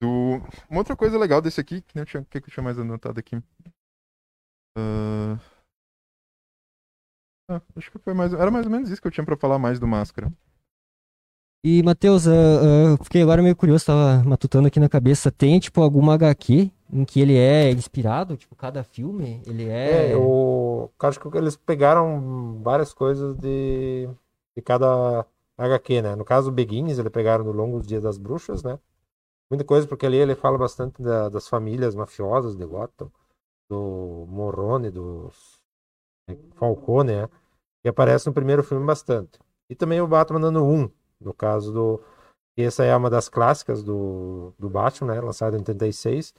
Do... Uma outra coisa legal desse aqui, que eu tinha, que eu tinha mais anotado aqui? Ah, ah, acho que foi mais. Era mais ou menos isso que eu tinha pra falar mais do Máscara. E, Matheus, ah, eu fiquei agora meio curioso, tava matutando aqui na cabeça. Tem, tipo, alguma HQ em que ele é inspirado? Tipo, cada filme, ele é... É, eu acho que eles pegaram várias coisas de, de cada HQ, né? No caso, o Beguines, eles pegaram do Longos Dias das Bruxas, né? Muita coisa, porque ali ele fala bastante da- das famílias mafiosas de Gotham, do Morrone, dos é, Falcone, né? Que aparece no primeiro filme bastante. E também o Batman ano 1, no caso do... Essa é uma das clássicas do, do Batman, né? Lançada em 86.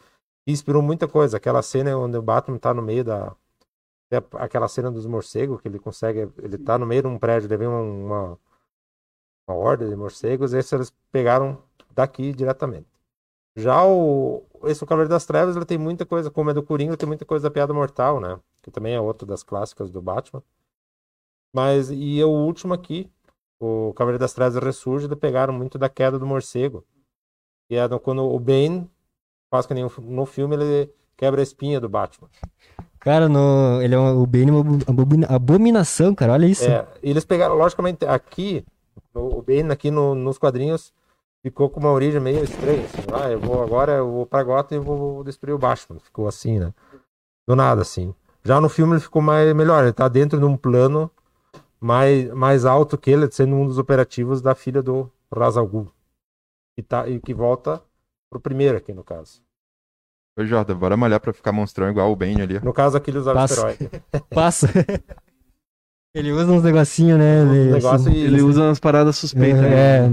E inspirou muita coisa. Aquela cena onde o Batman tá no meio da. é Aquela cena dos morcegos, que ele consegue. Ele tá no meio de um prédio, ele vê uma, uma, uma horda de morcegos, esse eles pegaram daqui diretamente. Já o. Esse o Cavaleiro das Trevas, ele tem muita coisa, como é do Coringa, tem muita coisa da Piada Mortal, né? Que também é outro das clássicas do Batman. Mas, e o último aqui, o Cavaleiro das Trevas ressurge, pegaram muito da queda do morcego. E é quando o Bane faz que nem no filme, ele quebra a espinha do Batman. Cara, no... ele é um- o Bane é uma abomin- abominação, cara, olha isso. É, eles pegaram, logicamente, aqui, o Bane aqui no- nos quadrinhos ficou com uma origem meio estranha. Assim, ah, eu vou agora, eu vou pra Gotham e vou destruir o Batman. Ficou assim, né? Do nada, assim. Já no filme ele ficou mais, melhor, ele tá dentro de um plano mais, mais alto que ele, sendo um dos operativos da filha do Ra's al Ghul. E, tá, e que volta pro primeiro aqui, no caso. Ô, Jordan, bora malhar pra ficar monstrão igual o Bane ali. No caso aqui ele usava Passa. esteroide. Passa. ele usa uns negocinhos, né? Um ele- negócio e Ele usa umas paradas suspeitas. né?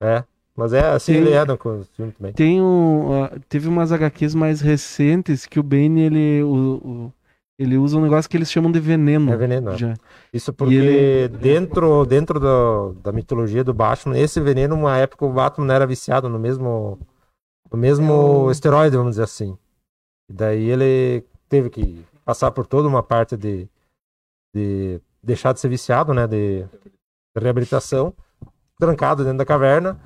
É, É, mas é assim Sim. ele é no co- filme também. Tem um, ah, teve umas HQs mais recentes que o Bane ele, o, o- ele usa um negócio que eles chamam de veneno. É veneno. é. Já. Isso porque ele- dentro, dentro do- da mitologia do Batman, esse veneno, uma época o Batman era viciado no mesmo, no mesmo esteroide, vamos dizer assim. E daí ele teve que passar por toda uma parte de, de deixar de ser viciado, né, de reabilitação, trancado dentro da caverna.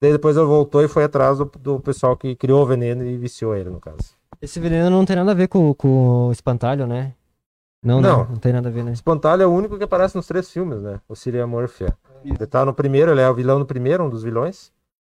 Daí depois ele voltou e foi atrás do, do pessoal que criou o veneno e viciou ele, no caso. Esse veneno não tem nada a ver com, com o espantalho, né? Não, Não. não, não tem nada a ver, né? Espantalho é o único que aparece nos três filmes, né? O Cillian Murphy. Ele tá no primeiro, ele é o vilão no primeiro, um dos vilões.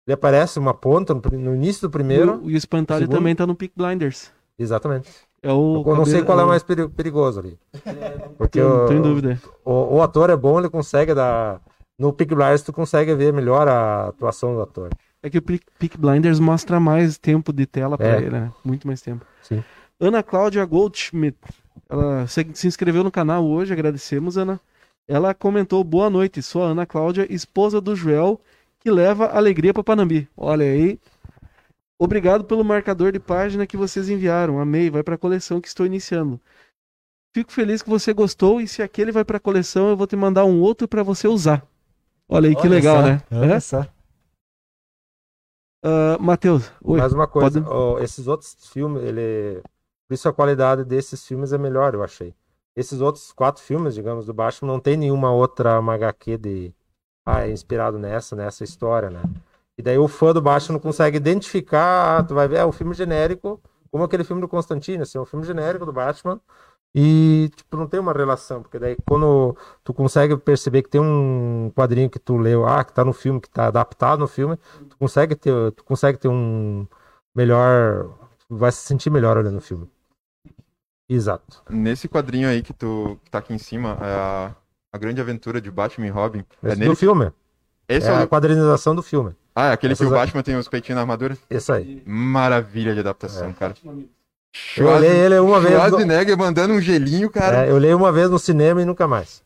Ele aparece uma ponta no, no início do primeiro. E o, e o Espantalho segundo. também tá no Peak Blinders. Exatamente. É o Eu não sei qual é o mais peri- perigoso ali. Porque Não o, tem dúvida. o, o ator é bom, ele consegue dar. No Peak Blinders tu consegue ver melhor a atuação do ator. É que o Peak Blinders mostra mais tempo de tela pra É. ele, né? Muito mais tempo. Sim. Ana Cláudia Goldschmidt. Ela se, se inscreveu no canal hoje, agradecemos, Ana. Ela comentou: Boa noite, sou a Ana Cláudia, esposa do Joel, que leva alegria para Panambi. Olha aí. Obrigado pelo marcador de página que vocês enviaram. Amei, vai para a coleção que estou iniciando. Fico feliz que você gostou e se aquele vai para a coleção, eu vou te mandar um outro para você usar. Olha aí que Olha legal, só, né? Olha É? só. Ah, Matheus, oi. Mais uma coisa, pode- ó, esses outros filmes, ele. Por isso a qualidade desses filmes é melhor, eu achei. Esses outros quatro filmes, digamos, do Batman, não tem nenhuma outra uma HQ de. Ah, é inspirado nessa, nessa história, né? E daí o fã do Batman não consegue identificar, ah, tu vai ver, é um filme genérico, como aquele filme do Constantino, assim, é um filme genérico do Batman. E, tipo, não tem uma relação, porque daí quando tu consegue perceber que tem um quadrinho que tu leu, ah, que tá no filme, que tá adaptado no filme, tu consegue ter, tu consegue ter um melhor, vai se sentir melhor olhando o filme. Exato. Nesse quadrinho aí que tu que tá aqui em cima, é a, a grande aventura de Batman e Robin. É Esse nele? do filme. Esse é é, a quadrinização do filme. Ah, é aquele que Essas o a- Batman tem os peitinhos na armadura? Esse aí. Maravilha de adaptação, É. cara. Eu olhei ele uma vez. no- Schwarzenegger mandando um gelinho, cara. É, eu olhei uma vez no cinema e nunca mais.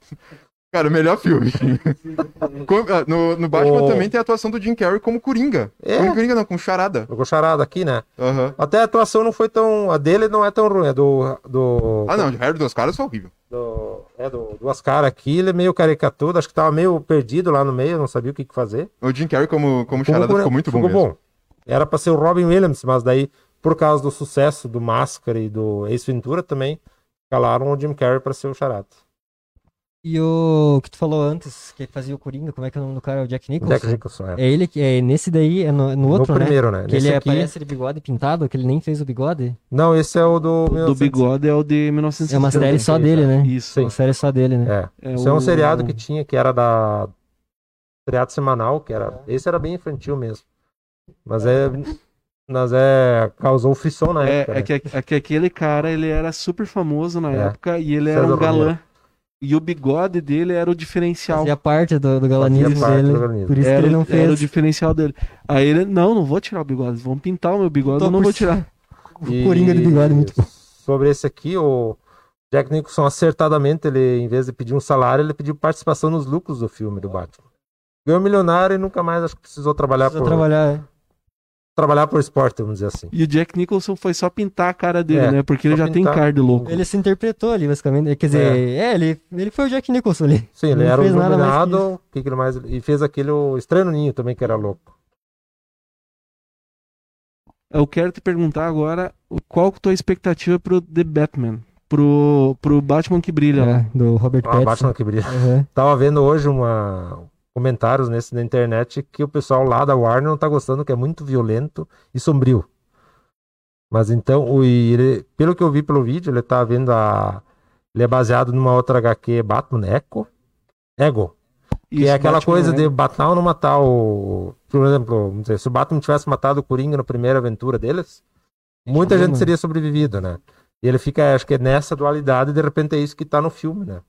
Cara, o melhor filme. Com- ah, no, no Batman O- também tem a atuação do Jim Carrey como Coringa. É. Como Coringa não, com charada. Ficou charada aqui, né? Aham. Até a atuação não foi tão. A dele não é tão ruim. A do. do Ah, não, de Harry dos caras é horrível. Do, é, do, do Oscar aqui, ele é meio caricatura. Acho que tava meio perdido lá no meio, não sabia o que, fazer. O Jim Carrey como, como charada bom- ficou muito bom ficou mesmo. Era pra ser o Robin Williams, mas daí, por causa do sucesso do Máscara e do Ace Ventura também, calaram o Jim Carrey pra ser o charada. E o que tu falou antes, que fazia o Coringa, como é que é o nome do cara? É o Jack Nicholson? Jack Nicholson, é. É ele que é nesse daí, é no, no outro, no né? primeiro, né? Que Nesse ele aqui... aparece de bigode pintado, que ele nem fez o bigode. Não, esse é o do... do 1900. bigode é o de 1960. É uma série só dele, né? Isso. Sim. Uma série só dele, né? É. É Isso é um o- seriado que tinha, que era da... Seriado semanal, que era... Esse era bem infantil mesmo. Mas é... Mas é... Causou frição na É, época, é, né? que, é que aquele cara, ele era super famoso na É. época e ele César era um Romero. E o bigode dele era o diferencial. Fazia parte do, do galanismo parte dele. do. Por isso Era, que ele não era o fez. diferencial dele. Aí ele, não, não vou tirar o bigode. Vão pintar o meu bigode, eu não vou tirar. O Coringa de bigode, muito bom. Sobre esse aqui, o Jack Nicholson acertadamente, ele, em vez de pedir um salário, ele pediu participação nos lucros do filme do Batman. Ganhou milionário e nunca mais acho que precisou trabalhar Precisa por trabalhar, é. Trabalhar por esporte, vamos dizer assim. E o Jack Nicholson foi só pintar a cara dele, É, né? Porque ele já tem pintar. cara de louco. Ele se interpretou ali, basicamente. Quer dizer, é, ele, ele foi o Jack Nicholson ali. Sim, ele Não era o iluminado, que que ele mais e fez aquele Estranho Ninho também que era louco. Eu quero te perguntar agora qual que é a tua expectativa pro The Batman? Pro, pro Batman que brilha lá. É, do Robert Ah, Pattinson. Batman que brilha. Aham. Tava vendo hoje uma comentários nesse na internet que o pessoal lá da Warner não tá gostando que é muito violento e sombrio. Mas então, o, ele, pelo que eu vi pelo vídeo, ele tá vendo a ele é baseado numa outra HQ Batman Echo, Ego, que Isso, é aquela Batman coisa de Batman não matar o, por exemplo, se o Batman tivesse matado o Coringa na primeira aventura deles, muita gente né? seria sobrevivido, né? E ele fica, acho que é nessa dualidade, e de repente é isso que tá no filme, né?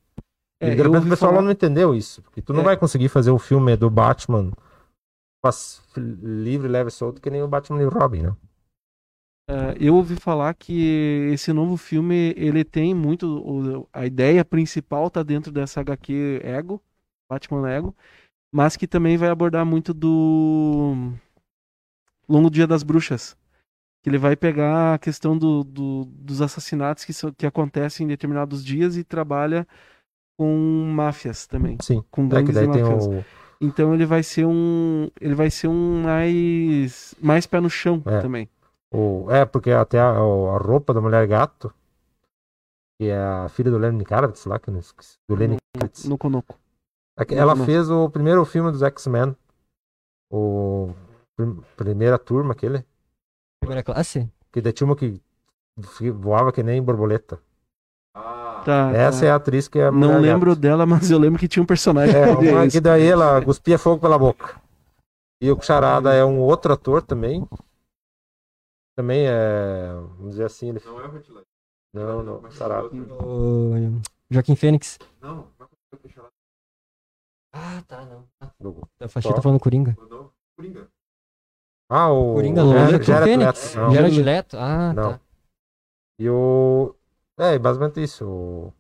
É, E de repente o pessoal falar- lá não entendeu isso. Porque tu não É. vai conseguir fazer um filme do Batman livre, leve e solto, que nem o Batman e o Robin, né? É, eu ouvi falar que esse novo filme ele tem muito o- a ideia principal tá dentro dessa HQ Ego, Batman Ego, mas que também vai abordar muito do Longo Dia das Bruxas, que ele vai pegar a questão do, do- dos assassinatos que, são- que acontecem em determinados dias e trabalha com máfias também, Sim. com É gangues e mafiosos. o. Então ele vai ser um ele vai ser um mais mais pé no chão É. também. o é, porque até a, a roupa da mulher gato, que é a filha do Lenny Kravitz lá, que eu não esqueci, do Lenny Kravitz. No Konoco. É que Ela fez o primeiro filme dos X-Men. O prim- primeira turma, aquele. Primeira classe? Que daí tinha uma que voava que nem borboleta. Ah, Tá, Essa tá. é a atriz que é a Não lembro dela, mas eu lembro que tinha um personagem. É, que uma que daí ela cuspia fogo pela boca. E o Charada é um outro ator também. Também é. Vamos dizer assim. Ele... Não é o Heath Ledger. Não, não. Charada. O Joaquim Fênix. Não, Ah, tá, não. A Faxina tá falando Coringa. não. Coringa. Ah, o. Coringa, o do Jared-. Leto. Não. Jared Leto. Ah, Não. tá. E o. É, basicamente isso. O.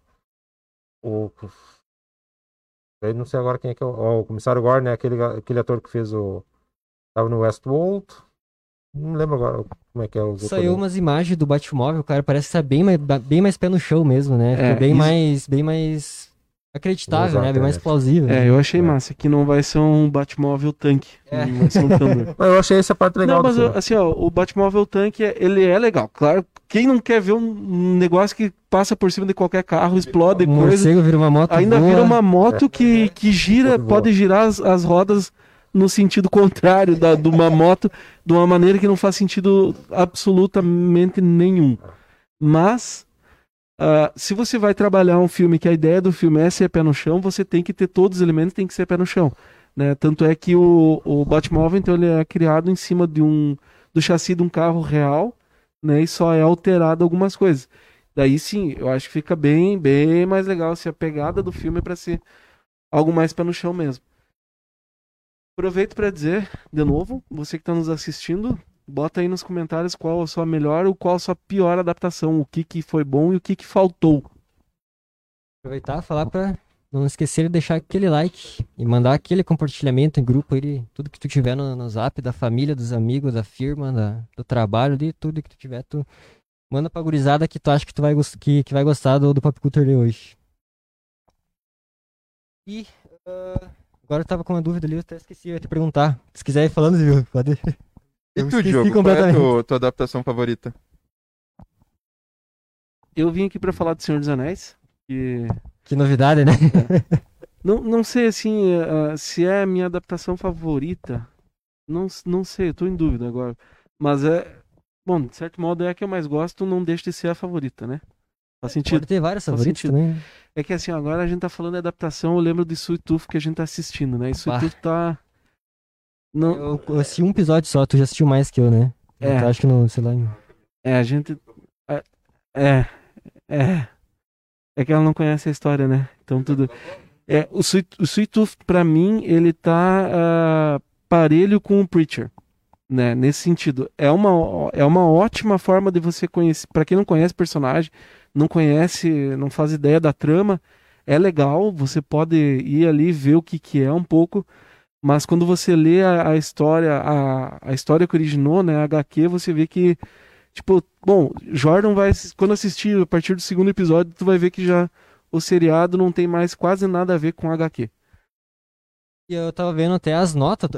O. Eu não sei agora quem é que é o, ó, o comissário Gordon, é aquele, aquele ator que fez o. Tava no Westworld. Não lembro agora como é que é o. Saiu umas imagens do Batmóvel, cara, parece que tá bem mais, bem mais pé no chão mesmo, né? É, bem isso- mais, bem mais acreditável, Exato, né? Bem mais é. plausível. É, eu achei É. massa que não vai ser um Batmóvel tanque. É. Não vai ser um Thunder. Eu achei essa parte legal não, do mas filme. assim, ó, o Batmóvel tanque, ele é legal. Claro, quem não quer ver um negócio que passa por cima de qualquer carro, explode O coisa, morcego vira uma moto ainda boa. vira uma moto que, que gira, pode girar as, as rodas no sentido contrário da, de uma moto, de uma maneira que não faz sentido absolutamente nenhum. Mas, ah, se você vai trabalhar um filme que a ideia do filme é ser pé no chão, você tem que ter todos os elementos, tem que ser pé no chão. Né? Tanto é que o, o Batmóvel, então, ele é criado em cima de um, do chassi de um carro real, né? E só é alterado algumas coisas. Daí sim, eu acho que fica bem, bem mais legal se a pegada do filme é para ser algo mais pé no chão mesmo. Aproveito para dizer, de novo, você que está nos assistindo, bota aí nos comentários qual a sua melhor ou qual a sua pior adaptação, o que, que foi bom e o que, que faltou. Aproveitar e falar pra não esquecer de deixar aquele like e mandar aquele compartilhamento em grupo aí, tudo que tu tiver no, no zap, da família, dos amigos, da firma, da- do trabalho, de tudo que tu tiver, tu manda pra gurizada que tu acha que tu vai, que, que vai gostar do, do Pop Culture de hoje. E ah, agora eu tava com uma dúvida ali, eu até esqueci, eu ia te perguntar. Se quiser ir falando, viu? Pode. E Eu tu, Diogo, qual é a completamente. tua, tua adaptação favorita? Eu vim aqui para falar do Senhor dos Anéis, que Que novidade, né? não, não sei assim ah, se é a minha adaptação favorita. Não, não sei, eu tô em dúvida agora. Mas é. Bom, de certo modo é a que eu mais gosto, não deixa de ser a favorita, né? Faz sentido. Pode ter favoritos sentido. também. né? É que assim, agora a gente tá falando de adaptação, eu lembro de Sweet Tooth que a gente tá assistindo, né? E Sweet. Tooth tá. Não, Eu, assisti um episódio só, tu já assistiu mais que eu, né? É. Eu acho que não, sei lá. em- é, a gente. É. É. É, é que ela não conhece a história, né? Então tudo. É, o Sweet, o Sweet Tooth, pra mim, ele tá ah, parelho com o Preacher. Né? Nesse sentido. É uma, é uma ótima forma de você conhecer. Pra quem não conhece o personagem, não conhece, não faz ideia da trama, é legal. Você pode ir ali ver o que, que é um pouco. Mas quando você lê a, a história, a, a história que originou, né, a HQ, você vê que, tipo, bom, Jordan vai, quando assistir a partir do segundo episódio, tu vai ver que já o seriado não tem mais quase nada a ver com HQ. E eu tava vendo até as notas,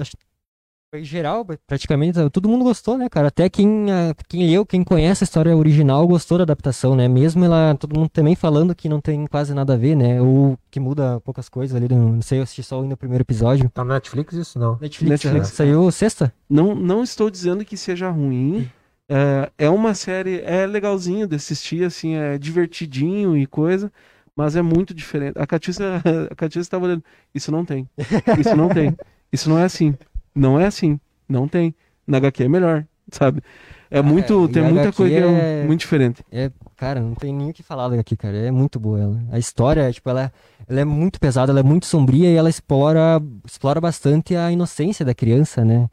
foi geral, praticamente, todo mundo gostou, né, cara? Até quem, ah, quem leu, quem conhece a história original gostou da adaptação, né? Mesmo ela, todo mundo também falando que não tem quase nada a ver, né? Ou que muda poucas coisas ali, não não sei, eu assisti só ainda o primeiro episódio. Tá no Netflix isso não. Netflix, Netflix. né? saiu sexta? Não, não estou dizendo que seja ruim. É, é uma série, é legalzinho de assistir, assim, é divertidinho e coisa, mas é muito diferente. A Catiça, a Catiça estava olhando, isso não tem, isso não tem, isso não é assim, não é assim, não tem. Na HQ é melhor, sabe? É Ah, muito, é, tem muita HQ coisa que é- é muito diferente. É, cara, não tem nem o que falar daqui, cara. É muito boa ela. A história, tipo, ela, ela é muito pesada, ela é muito sombria e ela explora, explora bastante a inocência da criança, né?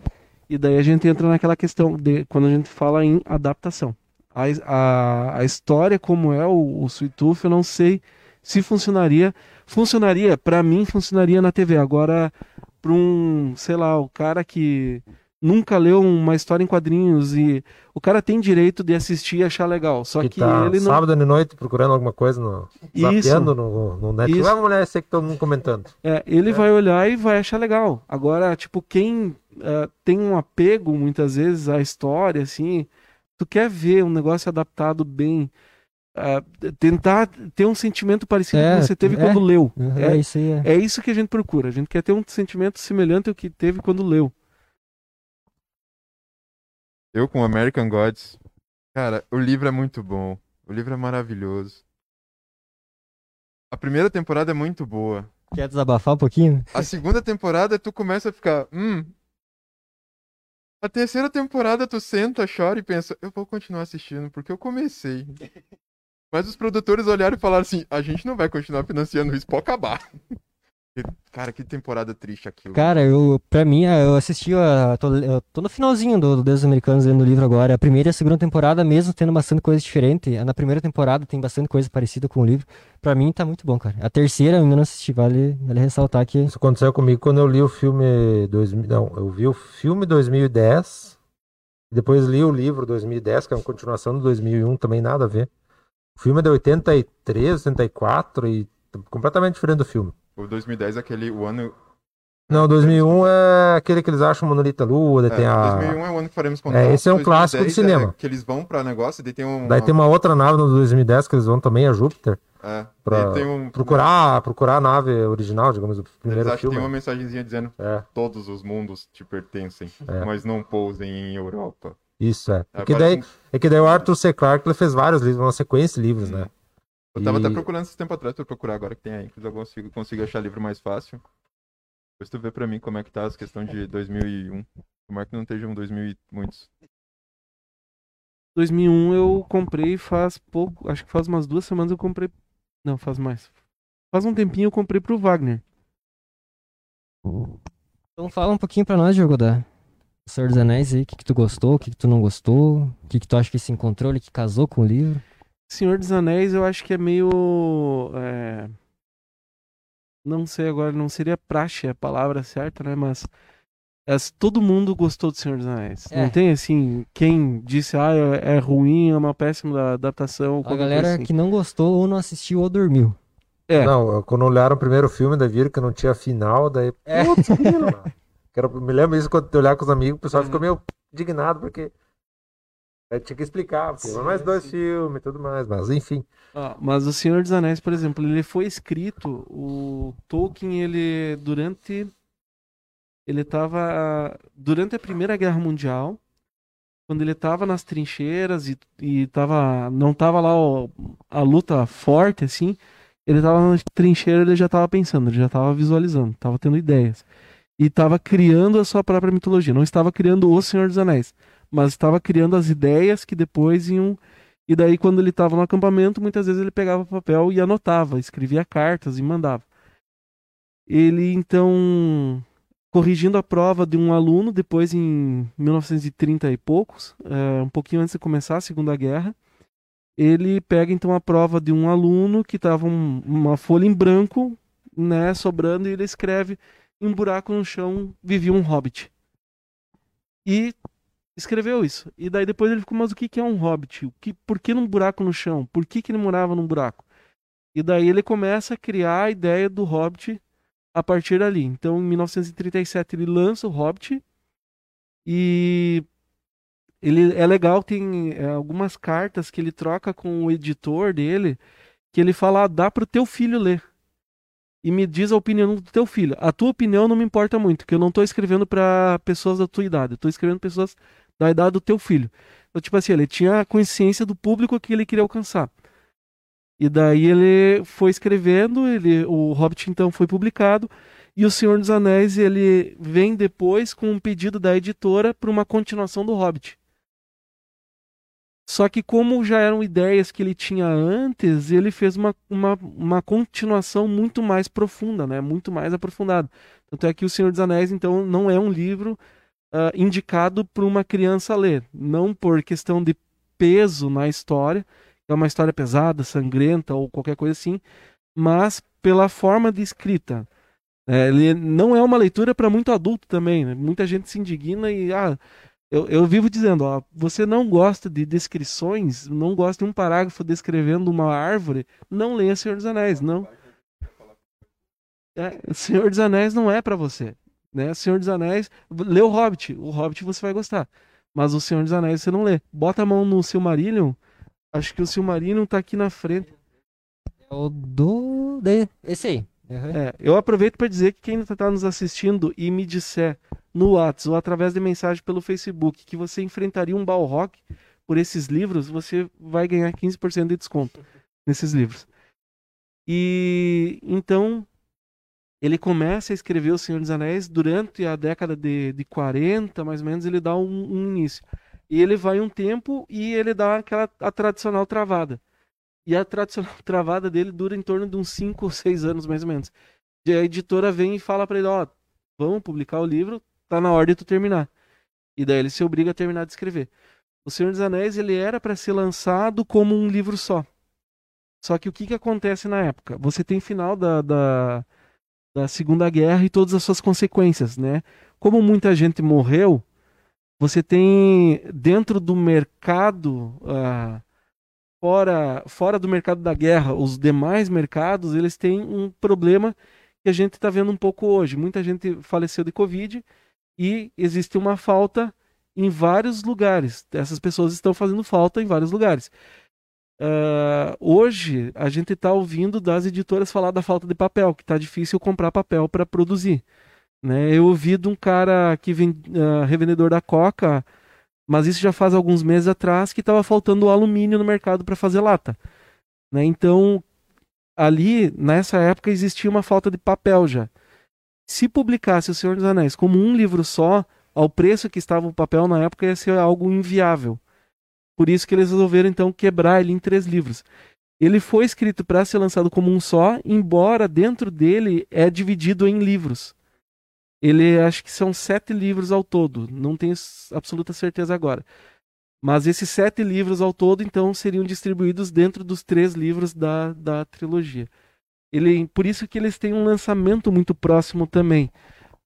E daí a gente entra naquela questão de quando a gente fala em adaptação. A, a, a história como é o, o Sweet Tooth, eu não sei se funcionaria. Funcionaria, pra mim funcionaria na TV. Agora, pra um, sei lá, o cara que nunca leu uma história em quadrinhos e o cara tem direito de assistir e achar legal. Só que que tá ele não. sábado de noite procurando alguma coisa no. Zapeando no, no Netflix. Isso. Vai mulher, sei que todo mundo comentando. É, ele vai olhar e vai achar legal. Agora, tipo, quem eh, tem um apego muitas vezes à história, assim, tu quer ver um negócio adaptado bem, tentar ter um sentimento parecido É, com você teve é. quando leu. É, É, isso aí. É. é isso que a gente procura. A gente quer ter um sentimento semelhante ao que teve quando leu. Eu com American Gods. Cara, o livro é muito bom. O livro é maravilhoso. A primeira temporada é muito boa. Quer desabafar um pouquinho? A segunda temporada tu começa a ficar, hum. A terceira temporada tu senta, chora e pensa, eu vou continuar assistindo porque eu comecei. Mas os produtores olharam e falaram assim, a gente não vai continuar financiando isso, pode acabar. Cara, que temporada triste aquilo. Cara, eu, pra mim, eu assisti, a, tô, eu tô no finalzinho do, do Deus Americanos lendo o livro agora. A primeira e a segunda temporada, mesmo tendo bastante coisa diferente, na primeira temporada tem bastante coisa parecida com o livro. Pra mim tá muito bom, cara. A terceira eu ainda não assisti, vale, vale ressaltar que. Isso aconteceu comigo quando eu li o filme. 2000, não, eu vi o filme 2010, depois li o livro 2010, que é uma continuação do 2001, também nada a ver. O filme é de 83, 84 e completamente diferente do filme. O 2010 é aquele o ano. Não, 2001 é aquele que eles acham Monolita Lua, daí É, tem a... 2001 é o ano que faremos contato. É, esse é um clássico de 2010 é cinema. que eles vão pra negócio e daí tem um. Daí tem uma outra nave no 2010 que eles vão também a Júpiter É, pra um. procurar, procurar a nave original, digamos, do Eles primeiro que filme. tem uma mensagenzinha dizendo É, todos os mundos te pertencem, É. mas não pousem em Europa. Isso é. É, que, daí, é que daí o Arthur C. Clarke ele fez vários livros, uma sequência de livros, né? Eu tava E- até procurando esse tempo atrás pra procurar agora que tem aí, que eu consigo, consigo achar livro mais fácil. Depois tu vê pra mim como é que tá as questões de 2001. Tomara que não estejam 2000 e muitos. 2001 eu comprei faz pouco, acho que faz umas duas semanas eu comprei. Não, faz mais. Faz um tempinho eu comprei pro Wagner. Então fala um pouquinho pra nós, Diogo, da Senhor dos Anéis aí, o que, que tu gostou, o que, que tu não gostou, o que, que tu acha que se encontrou ali, que casou com o livro. Senhor dos Anéis eu acho que é meio. é, Não sei agora, não seria praxe a palavra certa, né? Mas. as- Todo mundo gostou do Senhor dos Anéis. É. Não tem assim, quem disse, ah, é é ruim, é uma péssima adaptação. A galera assim. que não gostou ou não assistiu ou dormiu. É. Não, quando olharam o primeiro filme, daí viram que não tinha final, daí. É. Putz, Quero, me lembro isso quando eu olhar com os amigos, o pessoal Uhum. ficou meio indignado, porque. Aí tinha que explicar, Sim, mais dois sim. filmes e tudo mais, mas enfim. Ah, mas o Senhor dos Anéis, por exemplo, ele foi escrito, o Tolkien, ele durante ele estava durante a Primeira Guerra Mundial, quando ele estava nas trincheiras e, e tava, não estava lá o- a luta forte assim, ele estava na trincheira, ele já estava pensando, ele já estava visualizando, estava tendo ideias e estava criando a sua própria mitologia, não estava criando o Senhor dos Anéis, mas estava criando as ideias que depois iam e daí, quando ele estava no acampamento, muitas vezes ele pegava papel e anotava, escrevia cartas e mandava. Ele, então, corrigindo a prova de um aluno, depois em 1930 e poucos, eh, um pouquinho antes de começar a Segunda Guerra, ele pega, então, a prova de um aluno que estava um- uma folha em branco, né, sobrando, e ele escreve em um buraco no chão vivia um hobbit. E escreveu isso. E daí depois ele ficou, mas o que, é um hobbit? O que, por que num buraco no chão? Por que, que ele morava num buraco? E daí ele começa a criar a ideia do hobbit a partir dali. Então, em 1937, ele lança o Hobbit e ele é legal, tem é, algumas cartas que ele troca com o editor dele, que ele fala, ah, dá pro teu filho ler. E me diz a opinião do teu filho. A tua opinião não me importa muito, que eu não tô escrevendo para pessoas da tua idade, eu tô escrevendo pessoas da idade do teu filho. Então, tipo assim, ele tinha consciência do público que ele queria alcançar. E daí ele foi escrevendo, ele, o Hobbit então foi publicado, e o Senhor dos Anéis ele vem depois com um pedido da editora para uma continuação do Hobbit. Só que como já eram ideias que ele tinha antes, ele fez uma, uma, uma continuação muito mais profunda, né? Muito mais aprofundada. Tanto é que o Senhor dos Anéis, então, não é um livro ah, indicado para uma criança ler. Não por questão de peso na história, é uma história pesada, sangrenta ou qualquer coisa assim, mas pela forma de escrita. É, ele não é uma leitura para muito adulto também. né? Muita gente se indigna e ah, eu, eu vivo dizendo, ó, você não gosta de descrições, não gosta de um parágrafo descrevendo uma árvore, não leia Senhor dos Anéis, não. É, Senhor dos Anéis não é para você, né? Senhor dos Anéis, lê o Hobbit, o Hobbit você vai gostar, mas o Senhor dos Anéis você não lê. Bota a mão no Silmarillion, acho que o Silmarillion tá aqui na frente. É o do. Esse aí. Uhum. É, eu aproveito para dizer que quem está nos assistindo e me disser no WhatsApp ou através de mensagem pelo Facebook que você enfrentaria um Balrog por esses livros, você vai ganhar 15% de desconto nesses livros. E então ele começa a escrever O Senhor dos Anéis durante a década de, de 40, mais ou menos, ele dá um, um início. E ele vai um tempo e ele dá aquela a tradicional travada. E a tradicional travada dele dura em torno de uns 5 ou 6 anos, mais ou menos. E a editora vem e fala para ele, ó, vamos publicar o livro, tá na hora de tu terminar. E daí ele se obriga a terminar de escrever. O Senhor dos Anéis, ele era para ser lançado como um livro só. Só que o que, que acontece na época? Você tem final da, da, da Segunda Guerra e todas as suas consequências, né? Como muita gente morreu, você tem dentro do mercado, uh, fora, fora do mercado da guerra, os demais mercados, eles têm um problema que a gente está vendo um pouco hoje. Muita gente faleceu de Covid e existe uma falta em vários lugares. Essas pessoas estão fazendo falta em vários lugares. Uh, hoje a gente está ouvindo das editoras falar da falta de papel, que está difícil comprar papel para produzir. Né? Eu ouvi de um cara que vem uh, revendedor da Coca, mas isso já faz alguns meses atrás, que estava faltando alumínio no mercado para fazer lata. Né? Então, ali, nessa época, existia uma falta de papel já. Se publicasse O Senhor dos Anéis como um livro só, ao preço que estava o papel na época, ia ser algo inviável. Por isso que eles resolveram então quebrar ele em três livros. Ele foi escrito para ser lançado como um só, embora dentro dele é dividido em livros. Ele acho que são sete livros ao todo, não tenho absoluta certeza agora. Mas esses sete livros ao todo, então, seriam distribuídos dentro dos três livros da, da trilogia. Ele, por isso que eles têm um lançamento muito próximo também.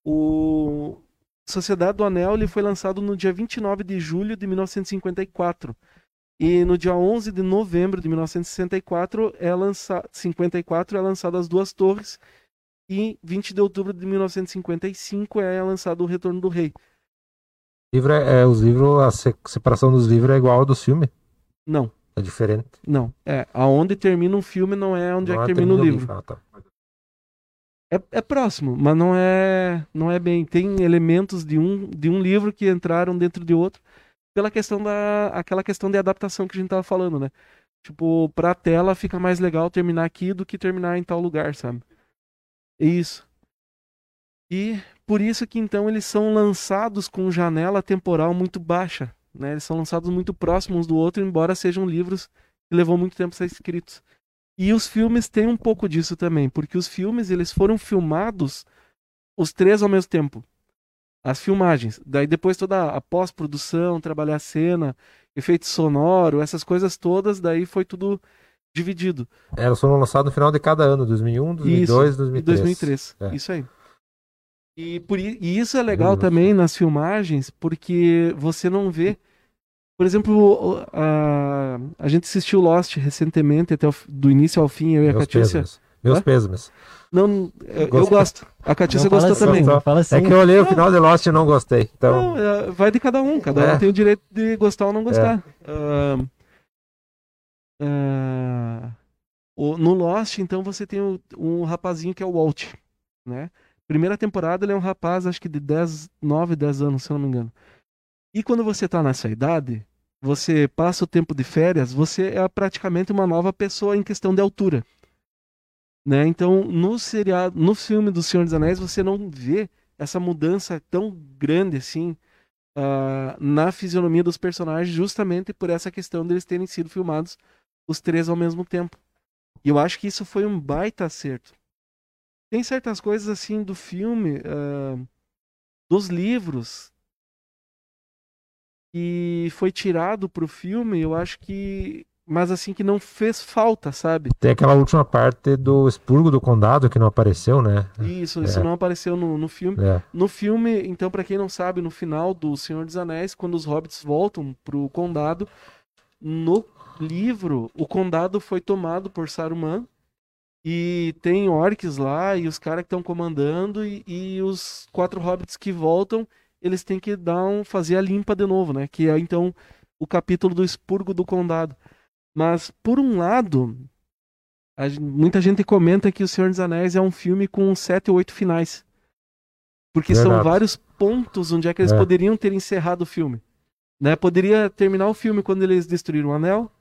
O, Sociedade do Anel ele foi lançado no dia 29 de julho de 1954. E no dia 11 de novembro de 1964 é lançado 54 é lançado As Duas Torres e 20 de outubro de 1955 é lançado O Retorno do Rei. Livro é, é os livros a separação dos livros é igual ao do filme? Não. É diferente? Não. É, aonde termina um filme não é onde é não é que termina o livro. livro. Ah, tá. É, é, próximo, mas não é não é bem. Tem elementos de um, de um livro que entraram dentro de outro pela questão da aquela questão de adaptação que a gente tava falando, né? Tipo, pra tela fica mais legal terminar aqui do que terminar em tal lugar, sabe? Isso. E por isso que então eles são lançados com janela temporal muito baixa, né? Eles são lançados muito próximos do outro, embora sejam livros que levou muito tempo a ser escritos. E os filmes têm um pouco disso também, porque os filmes eles foram filmados os três ao mesmo tempo. As filmagens, daí depois toda a pós-produção, trabalhar a cena, efeito sonoro, essas coisas todas, daí foi tudo dividido. Elas foram lançadas no final de cada ano, 2001, 2002, isso, 2003. 2003, é. isso aí. E, por, e isso é legal também nas filmagens, porque você não vê por exemplo, a, a gente assistiu Lost recentemente, até o, do início ao fim, eu e a Meus Catícia. Pêsames. Meus pêsames. Não, eu, eu gosto. A Catícia gostou assim, também. Assim. É que eu olhei o final de Lost e não gostei. Então... Não, é, vai de cada um. Cada é. um tem o direito de gostar ou não gostar. É. Uh, uh, no Lost, então, você tem o, um rapazinho que é o Walt. Né? Primeira temporada, ele é um rapaz, acho que de 10, 9, 10 anos, se eu não me engano. E quando você tá nessa idade, você passa o tempo de férias, você é praticamente uma nova pessoa em questão de altura. Né? Então, no seriado, no filme do Senhor dos Anéis, você não vê essa mudança tão grande assim uh, na fisionomia dos personagens, justamente por essa questão deles terem sido filmados os três ao mesmo tempo. E eu acho que isso foi um baita acerto. Tem certas coisas assim do filme, uh, dos livros, e foi tirado pro filme, eu acho que. Mas assim, que não fez falta, sabe? Tem aquela última parte do expurgo do condado que não apareceu, né? Isso, é. isso não apareceu no, no filme. É. No filme, então, para quem não sabe, no final do Senhor dos Anéis, quando os hobbits voltam pro condado, no livro, o condado foi tomado por Saruman. E tem orcs lá, e os caras que estão comandando, e, e os quatro hobbits que voltam, eles têm que dar um, fazer a limpa de novo, né? Que é então o capítulo do expurgo do condado. Mas, por um lado, a, muita gente comenta que O Senhor dos Anéis é um filme com sete ou oito finais. Porque Verdade. são vários pontos onde é que eles é. poderiam ter encerrado o filme. Né? Poderia terminar o filme quando eles destruíram o anel.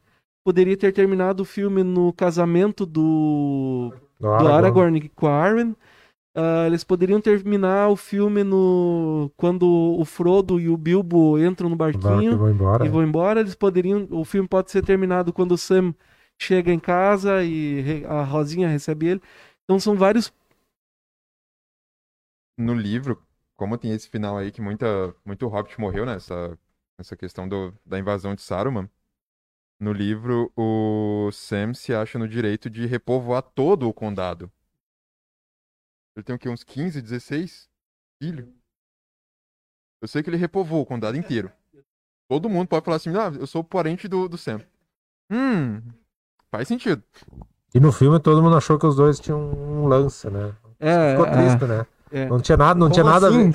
Poderia ter terminado o filme no casamento do, Do do Aragorn com a Arwen. Ah, eles poderiam terminar o filme no quando o Frodo e o Bilbo entram no Barquinho, vou embora. e vão embora. Eles poderiam, o filme pode ser terminado quando o Sam chega em casa e a Rosinha recebe ele. Então são vários. No livro, como tem esse final aí que muita, muito Hobbit morreu nessa, nessa questão do, da invasão de Saruman, no livro o Sam se acha no direito de repovoar todo o condado. Ele tem o quê? Uns 15, 16 filhos? Eu sei que ele repovoou o condado inteiro. Todo mundo pode falar assim, ah, eu sou parente do, do Sam. Hum, faz sentido. E no filme todo mundo achou que os dois tinham um lance, né? É, Ficou a- triste, né? é. Não tinha nada, não Como tinha nada a assim?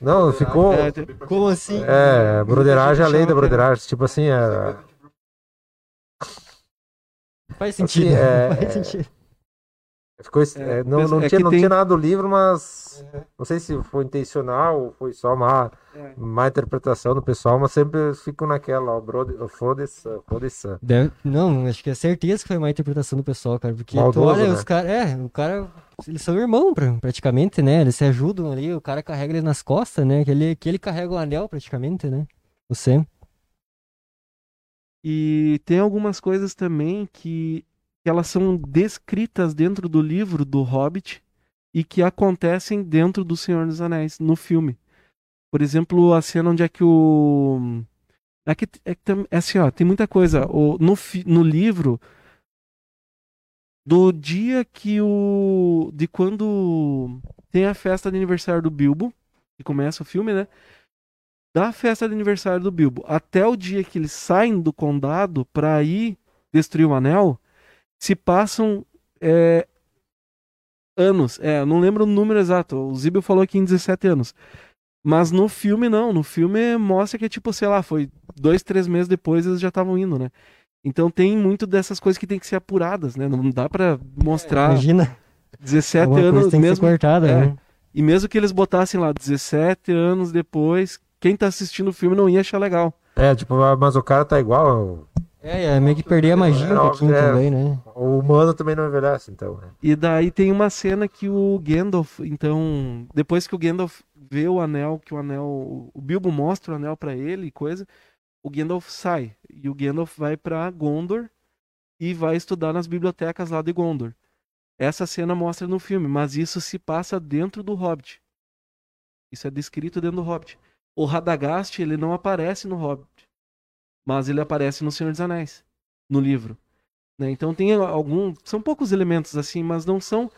Não, ficou. é, te- como assim? É, broderagem, a lei da broderagem. Tipo assim, é, Faz sentido. Assim, é- Faz sentido. ficou, É, é, não, não, é tinha, não tem- tinha nada do livro, mas não sei se foi intencional ou foi só uma É. má interpretação do pessoal, mas sempre fico naquela, ó, foda-se, foda-se. Não, acho que é certeza que foi uma interpretação do pessoal, cara. Porque tu Maldoso, olha, né? os caras. É, o cara. Eles são irmãos, pra- praticamente, né? Eles se ajudam ali, o cara carrega ele nas costas, né? Que ele, que ele carrega o anel, praticamente, né? O Sam. E tem algumas coisas também que, que elas são descritas dentro do livro do Hobbit e que acontecem dentro do Senhor dos Anéis, no filme. Por exemplo, a cena onde é que o. É que, é que é assim, ó, tem muita coisa. O, no, no livro, do dia que o. De quando tem a festa de aniversário do Bilbo, que começa o filme, né? Da festa de aniversário do Bilbo até o dia que eles saem do condado pra ir destruir o anel, se passam é, anos. É, não lembro o número exato. O Zibel falou aqui em 17 anos. Mas no filme não. No filme mostra que é tipo, sei lá, foi dois, três meses depois eles já estavam indo, né? Então tem muito dessas coisas que tem que ser apuradas, né? Não dá pra mostrar Imagina. 17 alguma coisa anos tem que ser mesmo. cortada, é. né? E mesmo que eles botassem lá 17 anos depois, quem tá assistindo o filme não ia achar legal. É, tipo, mas o cara tá igual. É, é meio que perder a magia um É, pouquinho é. também, né? O humano também não envelhece, então. né? E daí tem uma cena que o Gandalf, então, depois que o Gandalf vê o anel, que o anel, o Bilbo mostra o anel pra ele e coisa, o Gandalf sai e o Gandalf vai pra Gondor e vai estudar nas bibliotecas lá de Gondor. Essa cena mostra no filme, mas isso se passa dentro do Hobbit. Isso é descrito dentro do Hobbit. O Radagast, ele não aparece no Hobbit, mas ele aparece no Senhor dos Anéis, no livro. né? Então tem algum, são poucos elementos assim, mas não são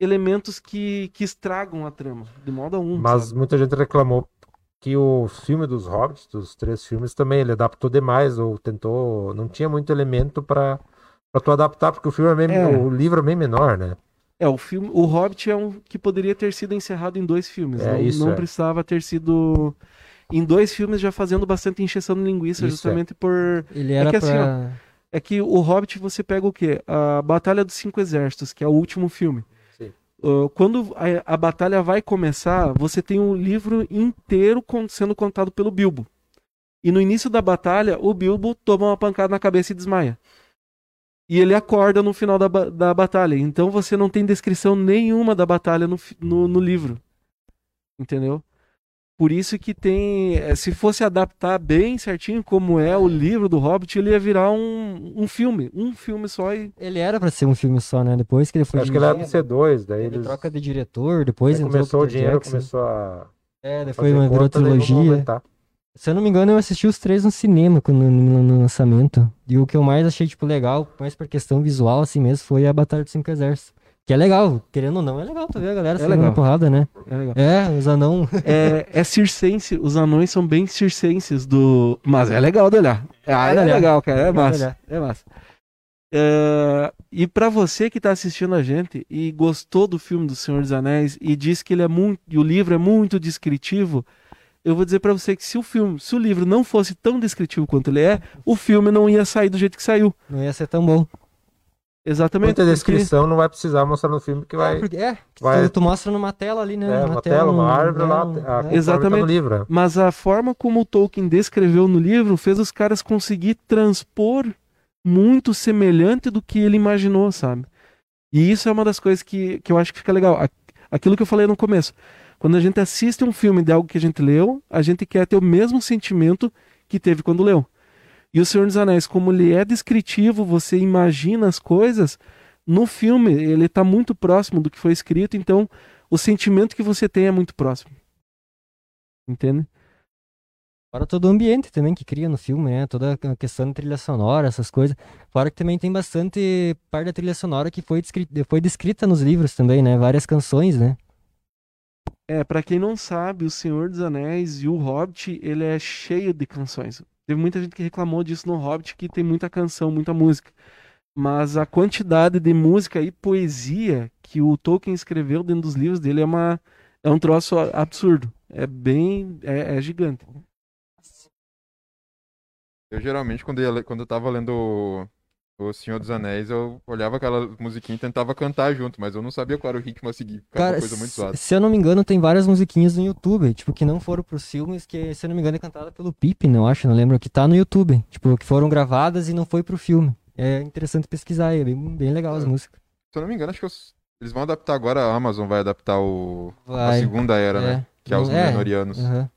elementos que, que estragam a trama, de modo algum. Mas sabe? muita gente reclamou que o filme dos Hobbits, dos três filmes, também ele adaptou demais, ou tentou. Não tinha muito elemento pra, pra tu adaptar, porque o filme é bem, É. o livro é bem menor, né? É, o filme, o Hobbit é um que poderia ter sido encerrado em dois filmes. É, não isso não é. precisava ter sido em dois filmes já fazendo bastante encheção de linguiça, Isso é. justamente por Ele era que assim, pra. é que o Hobbit você pega o quê? A Batalha dos Cinco Exércitos, que é o último filme. Uh, quando a, a batalha vai começar, você tem um livro inteiro sendo contado pelo Bilbo. E no início da batalha, o Bilbo toma uma pancada na cabeça e desmaia. E ele acorda no final da, ba- da batalha. Então você não tem descrição nenhuma da batalha no, no, no livro. Entendeu? Por isso que tem. eh, Se fosse adaptar bem certinho como é o livro do Hobbit, ele ia virar um, um filme. Um filme só e. Ele era pra ser um filme só, né? Depois que ele foi. Acho que ele era dirigindo, do C2, daí ele eles. troca de diretor, depois aí entrou começou o dinheiro, Jackson. começou a. É, depois uma virou daí trilogia. Se eu não me engano, eu assisti os três no cinema quando, no, no lançamento. E o que eu mais achei, tipo, legal, mais por questão visual, assim mesmo, foi a Batalha dos Cinco Exércitos. Que é legal, querendo ou não, é legal tu ver a galera É legal. porrada, né? É legal. É, os anão. É, é circense, os anões são bem circenses do. Mas é legal de olhar. É é olhar. legal, cara. É É massa. É massa. É, e pra você que tá assistindo a gente e gostou do filme do Senhor dos Anéis e diz que ele é muito. e o livro é muito descritivo, eu vou dizer pra você que se o filme, se o livro não fosse tão descritivo quanto ele é, o filme não ia sair do jeito que saiu. Não ia ser tão bom. Exatamente. Muita porque- descrição não vai precisar mostrar no filme que vai. É, porque, é que vai- tu, mostra numa tela ali, né? É, uma tela, uma árvore lá, um- a é. conforme Exatamente. tá no livro. né? Mas a forma como o Tolkien descreveu no livro fez os caras conseguir transpor muito semelhante do que ele imaginou, sabe? E isso é uma das coisas que, que eu acho que fica legal. Aquilo que eu falei no começo. Quando a gente assiste um filme de algo que a gente leu, a gente quer ter o mesmo sentimento que teve quando leu. E o Senhor dos Anéis, como ele é descritivo, você imagina as coisas, no filme ele está muito próximo do que foi escrito, então o sentimento que você tem é muito próximo. Entende? Fora todo o ambiente também que cria no filme, né? Toda a questão de trilha sonora, essas coisas. Fora que também tem bastante parte da trilha sonora que foi, descrita, foi descrita nos livros também, né? Várias canções, né? É, para quem não sabe, O Senhor dos Anéis e O Hobbit, ele é cheio de canções. Teve muita gente que reclamou disso no Hobbit, que tem muita canção, muita música. Mas a quantidade de música e poesia que o Tolkien escreveu dentro dos livros dele é, uma, é um troço absurdo. É bem. é, é gigante. Eu geralmente, quando, ia, quando eu tava lendo o Senhor dos Anéis, eu olhava aquela musiquinha e tentava cantar junto, mas eu não sabia qual era o ritmo a seguir. Cara, uma coisa muito suave. se eu não me engano, tem várias musiquinhas no YouTube, tipo, que não foram pros filmes, que, se eu não me engano, é cantada pelo Pippin, eu acho, não lembro, que tá no YouTube. Tipo, que foram gravadas e não foi pro filme. É interessante pesquisar aí, é bem, bem legal as É. músicas. Se eu não me engano, acho que eles vão adaptar agora, a Amazon vai adaptar o... Vai. a segunda era, É. né? Que é os É, Númenóreanos. aham.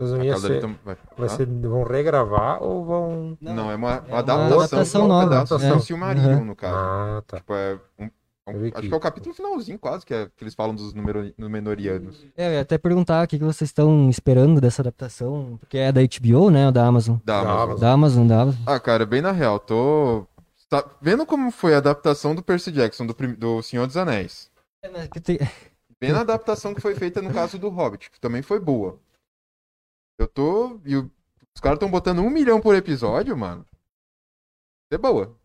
Não ser, tam- vai. vai ser, vão regravar ou vão. Não, é uma, É uma adaptação, adaptação de um nova, pedaço é. do Silmarillion, Uhum. no caso. Ah, tá. Tipo, é um- um- Eu vi acho que- que é o capítulo finalzinho, quase, que, é, que eles falam dos número- Númenóreanos. É, eu ia até perguntar o que, que vocês estão esperando dessa adaptação, porque é da HBO, né, ou da Amazon? Da Da Amazon. Amazon. Da Amazon, da Amazon. Ah, cara, bem na real, tô. Tá vendo como foi a adaptação do Percy Jackson, do, prim- do Senhor dos Anéis? É, mas que tem- Bem na adaptação que foi feita no caso do Hobbit, que também foi boa. Eu tô. E os caras estão botando um milhão por episódio, mano. É boa.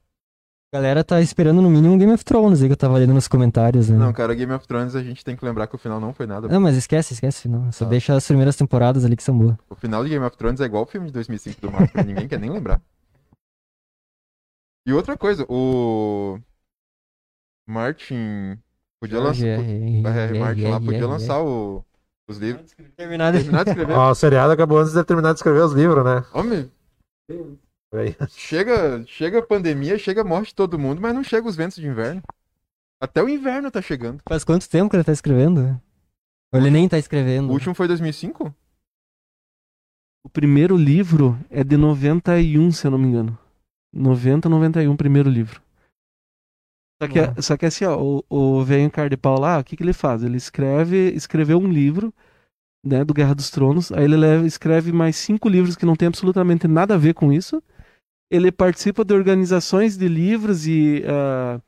A galera tá esperando no mínimo Game of Thrones aí que eu tava lendo nos comentários, né? Não, cara, Game of Thrones a gente tem que lembrar que o final não foi nada. Não, mas esquece, esquece, não. Só Tá. deixa as primeiras temporadas ali que são boas. O final de Game of Thrones é igual o filme de 2005 do Marvel, ninguém quer nem lembrar. E outra coisa, o. Martin. Podia lançar. É, Martin lá podia lançar o- os livros. Terminado. Terminar de escrever. Ó, o seriado acabou antes de terminar de escrever os livros, né? Homem, chega, chega a pandemia, chega a morte de todo mundo, mas não chega os ventos de inverno. Até o inverno tá chegando. Faz quanto tempo que ele tá escrevendo? Ou ele nem tá escrevendo? O último foi 2005? O primeiro livro é de 91, se eu não me engano. 90, 91, o primeiro livro. Só que, Uau. só que assim, ó, o, o de pau lá, o que, que ele faz? Ele escreve, escreveu um livro, né, do Guerra dos Tronos, aí ele leva, escreve mais cinco livros que não tem absolutamente nada a ver com isso. Ele participa de organizações de livros e ah,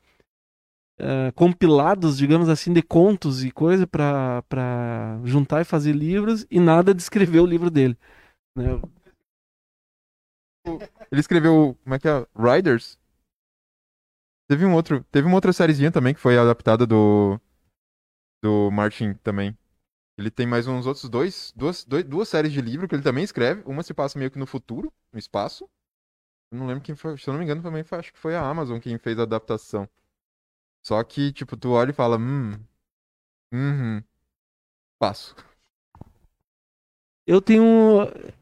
ah, compilados, digamos assim, de contos e coisa pra juntar e fazer livros e nada de escrever o livro dele. né? Ele escreveu, como é que é? Riders? Teve um outro, teve uma outra sériezinha também que foi adaptada do do Martin também. Ele tem mais uns outros dois, duas, dois- duas séries de livro que ele também escreve. Uma se passa meio que no futuro, no espaço. Eu não lembro quem foi, se eu não me engano também foi, acho que foi a Amazon quem fez a adaptação. Só que, tipo, tu olha e fala, hum, uhum, passo. Eu tenho.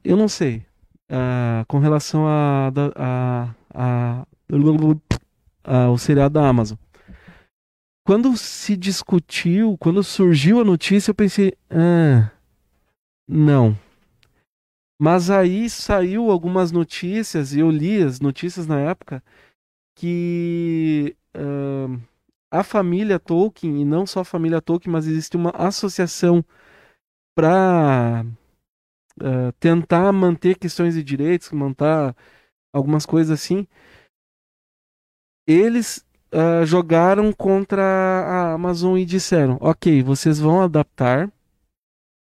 Eu não sei. ah, com relação a, a, a, a- o seriado da Amazon. Quando se discutiu, quando surgiu a notícia, eu pensei. Ah, não. Mas aí saiu algumas notícias, e eu li as notícias na época, que ah, a família Tolkien, e não só a família Tolkien, mas existe uma associação para eh, tentar manter questões de direitos, manter algumas coisas assim, eles ah, jogaram contra a Amazon e disseram: ok, vocês vão adaptar,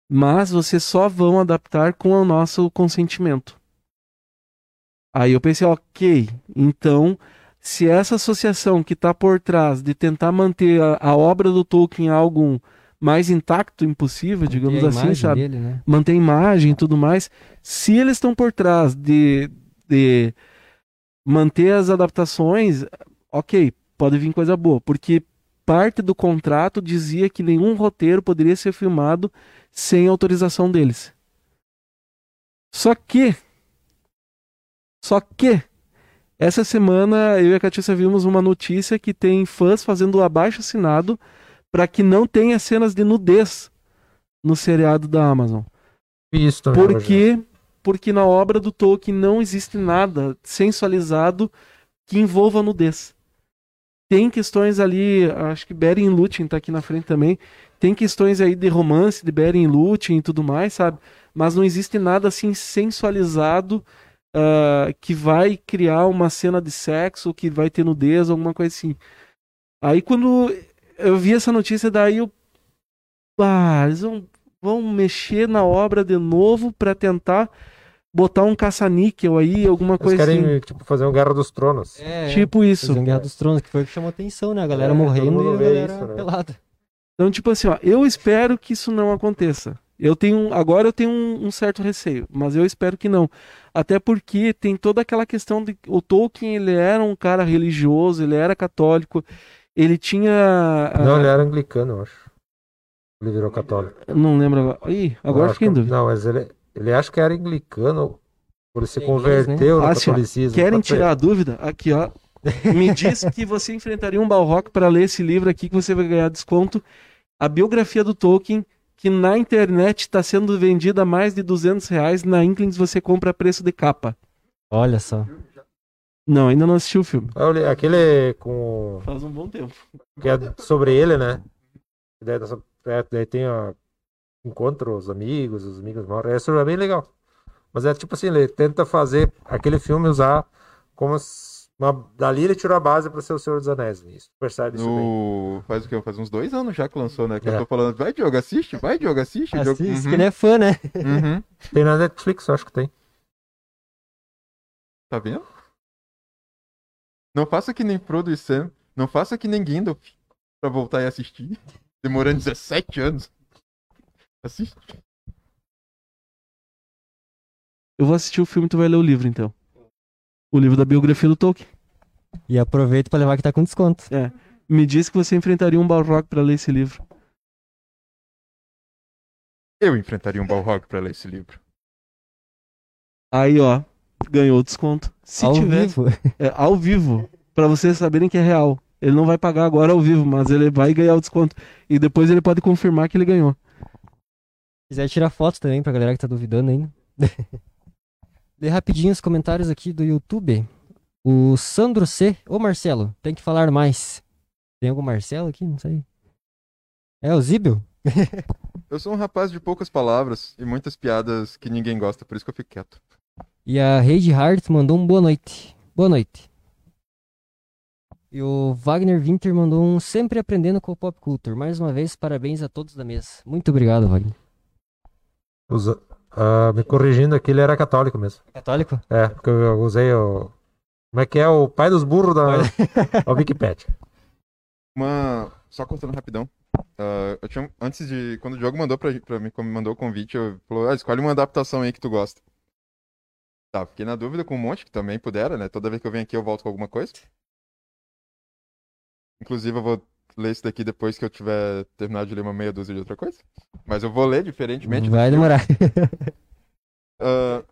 mas vocês só vão adaptar com o nosso consentimento. Aí eu pensei: ok, então. Se essa associação que está por trás de tentar manter a, a obra do Tolkien algo mais intacto impossível, digamos a assim, sabe? dele, né? manter imagem e tudo mais. Se eles estão por trás de, de manter as adaptações, ok, pode vir coisa boa, porque parte do contrato dizia que nenhum roteiro poderia ser filmado sem autorização deles. Só que, só que Essa semana eu e a Catiça vimos uma notícia que tem fãs fazendo o abaixo assinado para que não tenha cenas de nudez no seriado da Amazon. Isso também. Por quê? Porque na obra do Tolkien não existe nada sensualizado que envolva nudez. Tem questões ali, acho que Beren Lúthien tá aqui na frente também. Tem questões aí de romance de Beren Lúthien e tudo mais, sabe? Mas não existe nada assim sensualizado uh, que vai criar uma cena de sexo, que vai ter nudez, alguma coisa assim. Aí quando eu vi essa notícia, daí eu. Ah, eles vão, vão mexer na obra de novo para tentar botar um caça-níquel aí, alguma Eles coisa querem, assim. tipo, fazer um Guerra dos Tronos. É, Tipo isso. Fazer um Guerra dos Tronos, que foi o que chamou atenção, né? A galera É, morrendo e a galera isso, né? pelada. Então, tipo assim, ó, eu espero que isso não aconteça. Eu tenho, agora eu tenho um, um certo receio, mas eu espero que não. Até porque tem toda aquela questão de o Tolkien, ele era um cara religioso, ele era católico, ele tinha ah, Não, ele era anglicano, eu acho. Ele virou católico. não lembro agora. Ih, agora Eu fiquei em acho que- dúvida. Não, mas ele, ele acha que era anglicano por se É inglês, né? converteu no Ah, ó. catolicismo. Querem tirar a dúvida? Aqui, ó. Me diz que você enfrentaria um Balrock para ler esse livro aqui que você vai ganhar desconto. A biografia do Tolkien, que na internet está sendo vendida a mais de 200 reais. Na Inklings você compra a preço de capa. Olha só. Não, ainda não assisti o filme. Li- Aquele com. Faz um bom tempo. que é sobre ele, né? Daí, é, daí tem a. Encontra os amigos, os amigos morrem. Isso é bem legal. Mas é tipo assim, ele tenta fazer aquele filme usar como. Uma... Dali ele tirou a base pra ser o Senhor dos Anéis. Isso, percebe isso bem. No... Faz o quê? Faz uns dois anos já que lançou, né? Que É. eu tô falando, vai, Diogo, assiste, vai, Diogo, assiste. Diogo. Assiste, Uhum, que ele é fã, né? uhum. Tem na Netflix, eu acho que tem. Tá vendo? Não faça que nem Frodo e Sam. Não faça que nem Gandalf pra voltar e assistir. Demorando 17 anos. Assiste. Eu vou assistir o filme e tu vai ler o livro, então. O livro da biografia do Tolkien. E aproveita pra levar que tá com desconto. Me diz que você enfrentaria um Balrog para ler esse livro. Eu enfrentaria um Balrog pra ler esse livro. Aí, ó, ganhou o desconto. Se Ao tiver vivo. é, ao vivo, Pra vocês saberem que é real. Ele não vai pagar agora ao vivo, mas ele vai ganhar o desconto. E depois ele pode confirmar que ele ganhou. Se quiser tirar foto também pra galera que tá duvidando ainda. Lê rapidinho os comentários aqui do YouTube. O Sandro C. Ô Marcelo, tem que falar mais. Tem algum Marcelo aqui? Não sei. É o Zíbio? Eu sou um rapaz de poucas palavras e muitas piadas que ninguém gosta, por isso que eu fico quieto. E a Reide Hart mandou um boa noite. Boa noite. E o Wagner Winter mandou um sempre aprendendo com o Pop Culture. Mais uma vez, parabéns a todos da mesa. Muito obrigado, Wagner. Usa- ah, me corrigindo aqui, ele era católico mesmo. Católico? É, porque eu usei o. Como é que é? O pai dos burros da a Wikipedia. Uma. Só cortando rapidão. Ah, eu tinha... Antes de. Quando o Diogo mandou pra, pra mim, quando me mandou o convite, eu falou, ah, escolhe uma adaptação aí que tu gosta. Tá, fiquei na dúvida com um monte, que também pudera, né? Toda vez que eu venho aqui eu volto com alguma coisa. Inclusive, eu vou ler isso daqui depois que eu tiver terminado de ler uma meia dúzia de outra coisa. Mas eu vou ler diferentemente. Vai demorar. Ah,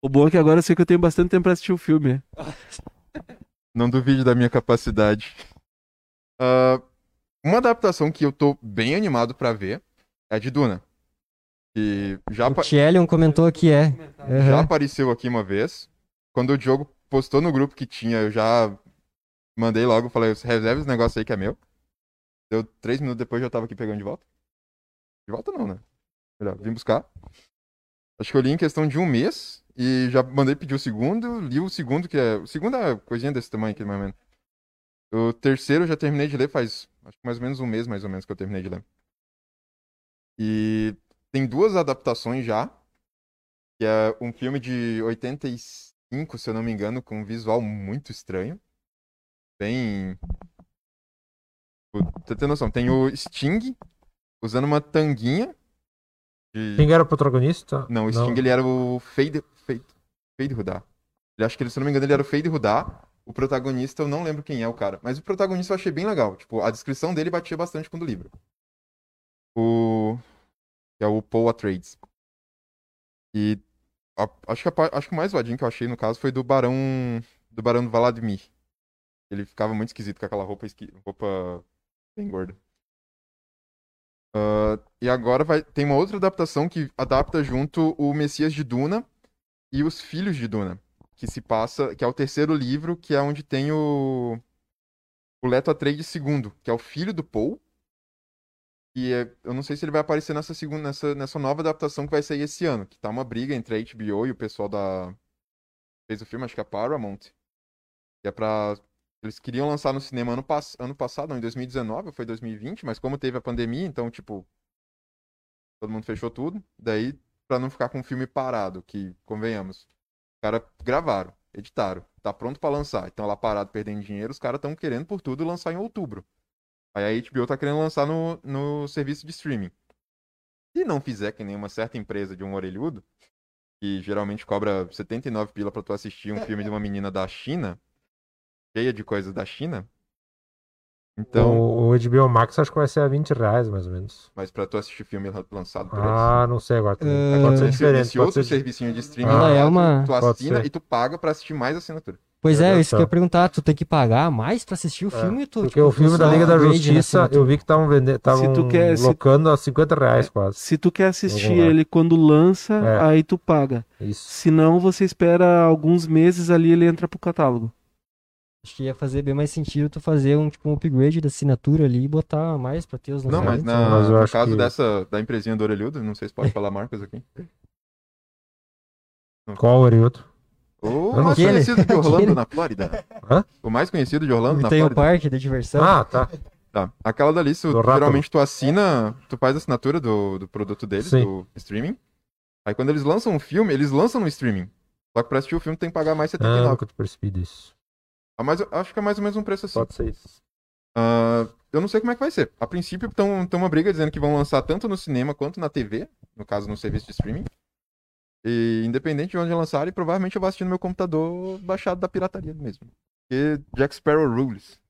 O bom é que agora eu sei que eu tenho bastante tempo pra assistir o filme. Não duvide da minha capacidade. Ah, uma adaptação que eu tô bem animado pra ver é a de Duna. Que já, O Tielion comentou que é. já Aham. apareceu aqui uma vez. Quando o Diogo postou no grupo que tinha, eu já mandei logo, falei, reserva esse negócio aí que é meu. Deu três minutos depois já tava aqui pegando de volta. De volta não, né? Melhor, vim buscar. Acho que eu li em questão de um mês e já mandei pedir o segundo, li o segundo, que é. O segundo é coisinha desse tamanho aqui, mais ou menos. O terceiro eu já terminei de ler faz acho que mais ou menos um mês, mais ou menos, que eu terminei de ler. E tem duas adaptações já. Que é um filme de 85, se eu não me engano, com um visual muito estranho. Pra ter noção, tem o Sting usando uma tanguinha. De... Quem era o protagonista? Não, o Sting ele era o Fade, Fade, Fade Rudá. Ele acho que ele, se não me engano, ele era o Fade Rudá. O protagonista, eu não lembro quem é o cara. Mas o protagonista eu achei bem legal. Tipo, a descrição dele batia bastante com o do livro. O. Que é o Paul Atreides. E. a- acho, que a acho que o mais vadinho que eu achei, no caso, foi do Barão. do Barão Vladimir. Ele ficava muito esquisito com aquela roupa, esqui... roupa bem gorda. Uh, e agora vai tem uma outra adaptação que adapta junto o Messias de Duna e os Filhos de Duna, que se passa, que é o terceiro livro, que é onde tem o o Leto Atreides II, que é o filho do Paul. E é, eu não sei se ele vai aparecer nessa segunda nessa, nessa nova adaptação que vai sair esse ano, que tá uma briga entre a HBO e o pessoal da fez o filme, acho que é a Paramount. Que é pra eles queriam lançar no cinema ano, pass... ano passado, não, em 2019, foi 2020, mas como teve a pandemia, então, tipo, todo mundo fechou tudo. Daí, pra não ficar com o filme parado, que, convenhamos, os caras gravaram, editaram, tá pronto para lançar. Então, lá parado, perdendo dinheiro, os caras estão querendo por tudo lançar em outubro. Aí a HBO tá querendo lançar no, no serviço de streaming. Se não fizer que nenhuma certa empresa de um orelhudo, que geralmente cobra 79 pila pra tu assistir um filme de uma menina da China, cheia de coisas da China. Então. O, o HBO Max acho que vai ser a 20 reais, mais ou menos. Mas pra tu assistir filme lançado por Ah, não sei agora. Uh, Agora eles. é diferente. Esse outro ser- servicinho de streaming. Ela é tu- uma- Tu Pode assina e tu paga pra assistir mais assinatura. Pois é, Olha isso que eu ia perguntar. Tu tem que pagar mais pra assistir o É, filme? Tu, Porque tipo, o filme tu da Liga da Justiça, eu vi que estavam vendendo, estavam tu quer- se- locando a 50 reais quase. Se tu quer assistir ele quando lança, É. aí tu paga. Isso. Se não, você espera alguns meses ali ele entra pro catálogo. Acho que ia fazer bem mais sentido tu fazer um, tipo, um upgrade da assinatura ali e botar mais pra ter os Não, mas, lançamentos. na, mas eu no acho caso que- dessa, da empresinha do Orelhudo, não sei se pode falar marcas aqui. Qual o outro? O mais sei. conhecido de Orlando, Aquele. na Flórida. Hã? O mais conhecido de Orlando, na Tem o Flórida. parque da diversão. Ah, tá. Tá. Aquela dali, se geralmente tu assina, tu faz a assinatura do, do produto deles, Sim. do streaming. Aí quando eles lançam um filme, eles lançam no streaming. Só que pra assistir o filme tem que pagar mais Ah, 79. nunca te percebi disso. Ah, mas eu acho que é mais ou menos um preço assim. Pode ser isso. Ah, eu não sei como é que vai ser. A princípio, estão uma briga dizendo que vão lançar tanto no cinema quanto na TV, no caso no serviço de streaming. E independente de onde lançarem, provavelmente eu vou assistir no meu computador baixado da pirataria mesmo. Porque Jack Sparrow rules.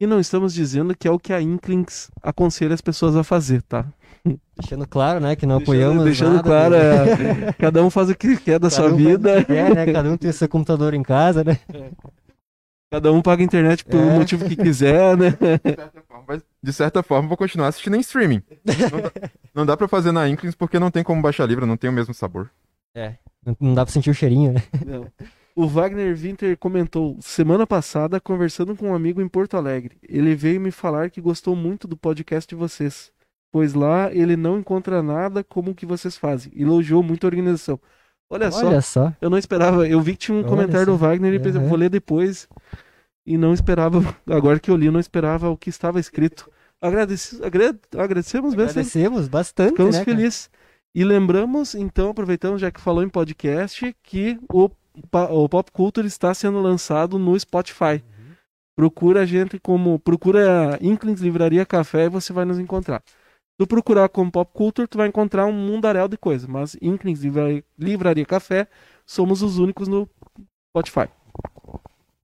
E não estamos dizendo que é o que a Inklings aconselha as pessoas a fazer, tá? Deixando claro, né, que não Deixando- apoiamos deixando nada, claro, né? é, cada um faz o que quer da Cada sua um vida. quer, né? Cada um tem o seu computador em casa, né? Cada um paga a internet pelo É. motivo que quiser, né? De certa forma, mas, de certa forma, vou continuar assistindo em streaming. Não dá, não dá pra fazer na Inklings porque não tem como baixar livro, não tem o mesmo sabor. Não, não dá pra sentir o cheirinho, né? Não. O Wagner Winter comentou: semana passada, conversando com um amigo em Porto Alegre, ele veio me falar que gostou muito do podcast de vocês, pois lá ele não encontra nada como o que vocês fazem. Elogiou muito a organização. Olha, só, Olha só. eu não esperava. Eu vi que tinha um Olha comentário só. do Wagner e pensei, Uhum. vou ler depois. E não esperava, agora que eu li, não esperava o que estava escrito. Agradeci, agradecemos mesmo. Agradecemos bastante, Ficamos né, felizes. E lembramos, então, aproveitando, já que falou em podcast, que o, o Pop Culture está sendo lançado no Spotify. Procura a gente como. Procura Inklings Livraria Café e você vai nos encontrar. Se tu procurar como Pop Culture, tu vai encontrar um mundaréu de coisas. Mas Inklings Livraria, Livraria Café, somos os únicos no Spotify.